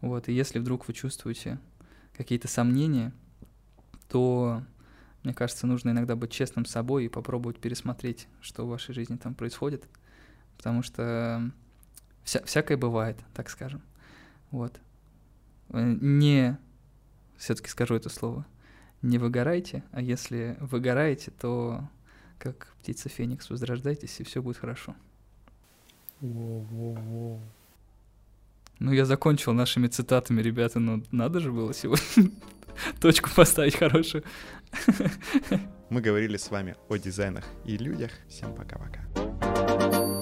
вот, и если вдруг вы чувствуете какие-то сомнения, то, мне кажется, нужно иногда быть честным с собой и попробовать пересмотреть, что в вашей жизни там происходит, потому что вся, всякое бывает, так скажем. Вот. Э, не, все-таки скажу это слово, не выгорайте, а если выгораете, то как птица Феникс, возрождайтесь, и все будет хорошо. Ну, я закончил нашими цитатами, ребята, но надо же было сегодня точку поставить хорошую. Мы говорили с вами о дизайнах и людях. Всем пока-пока.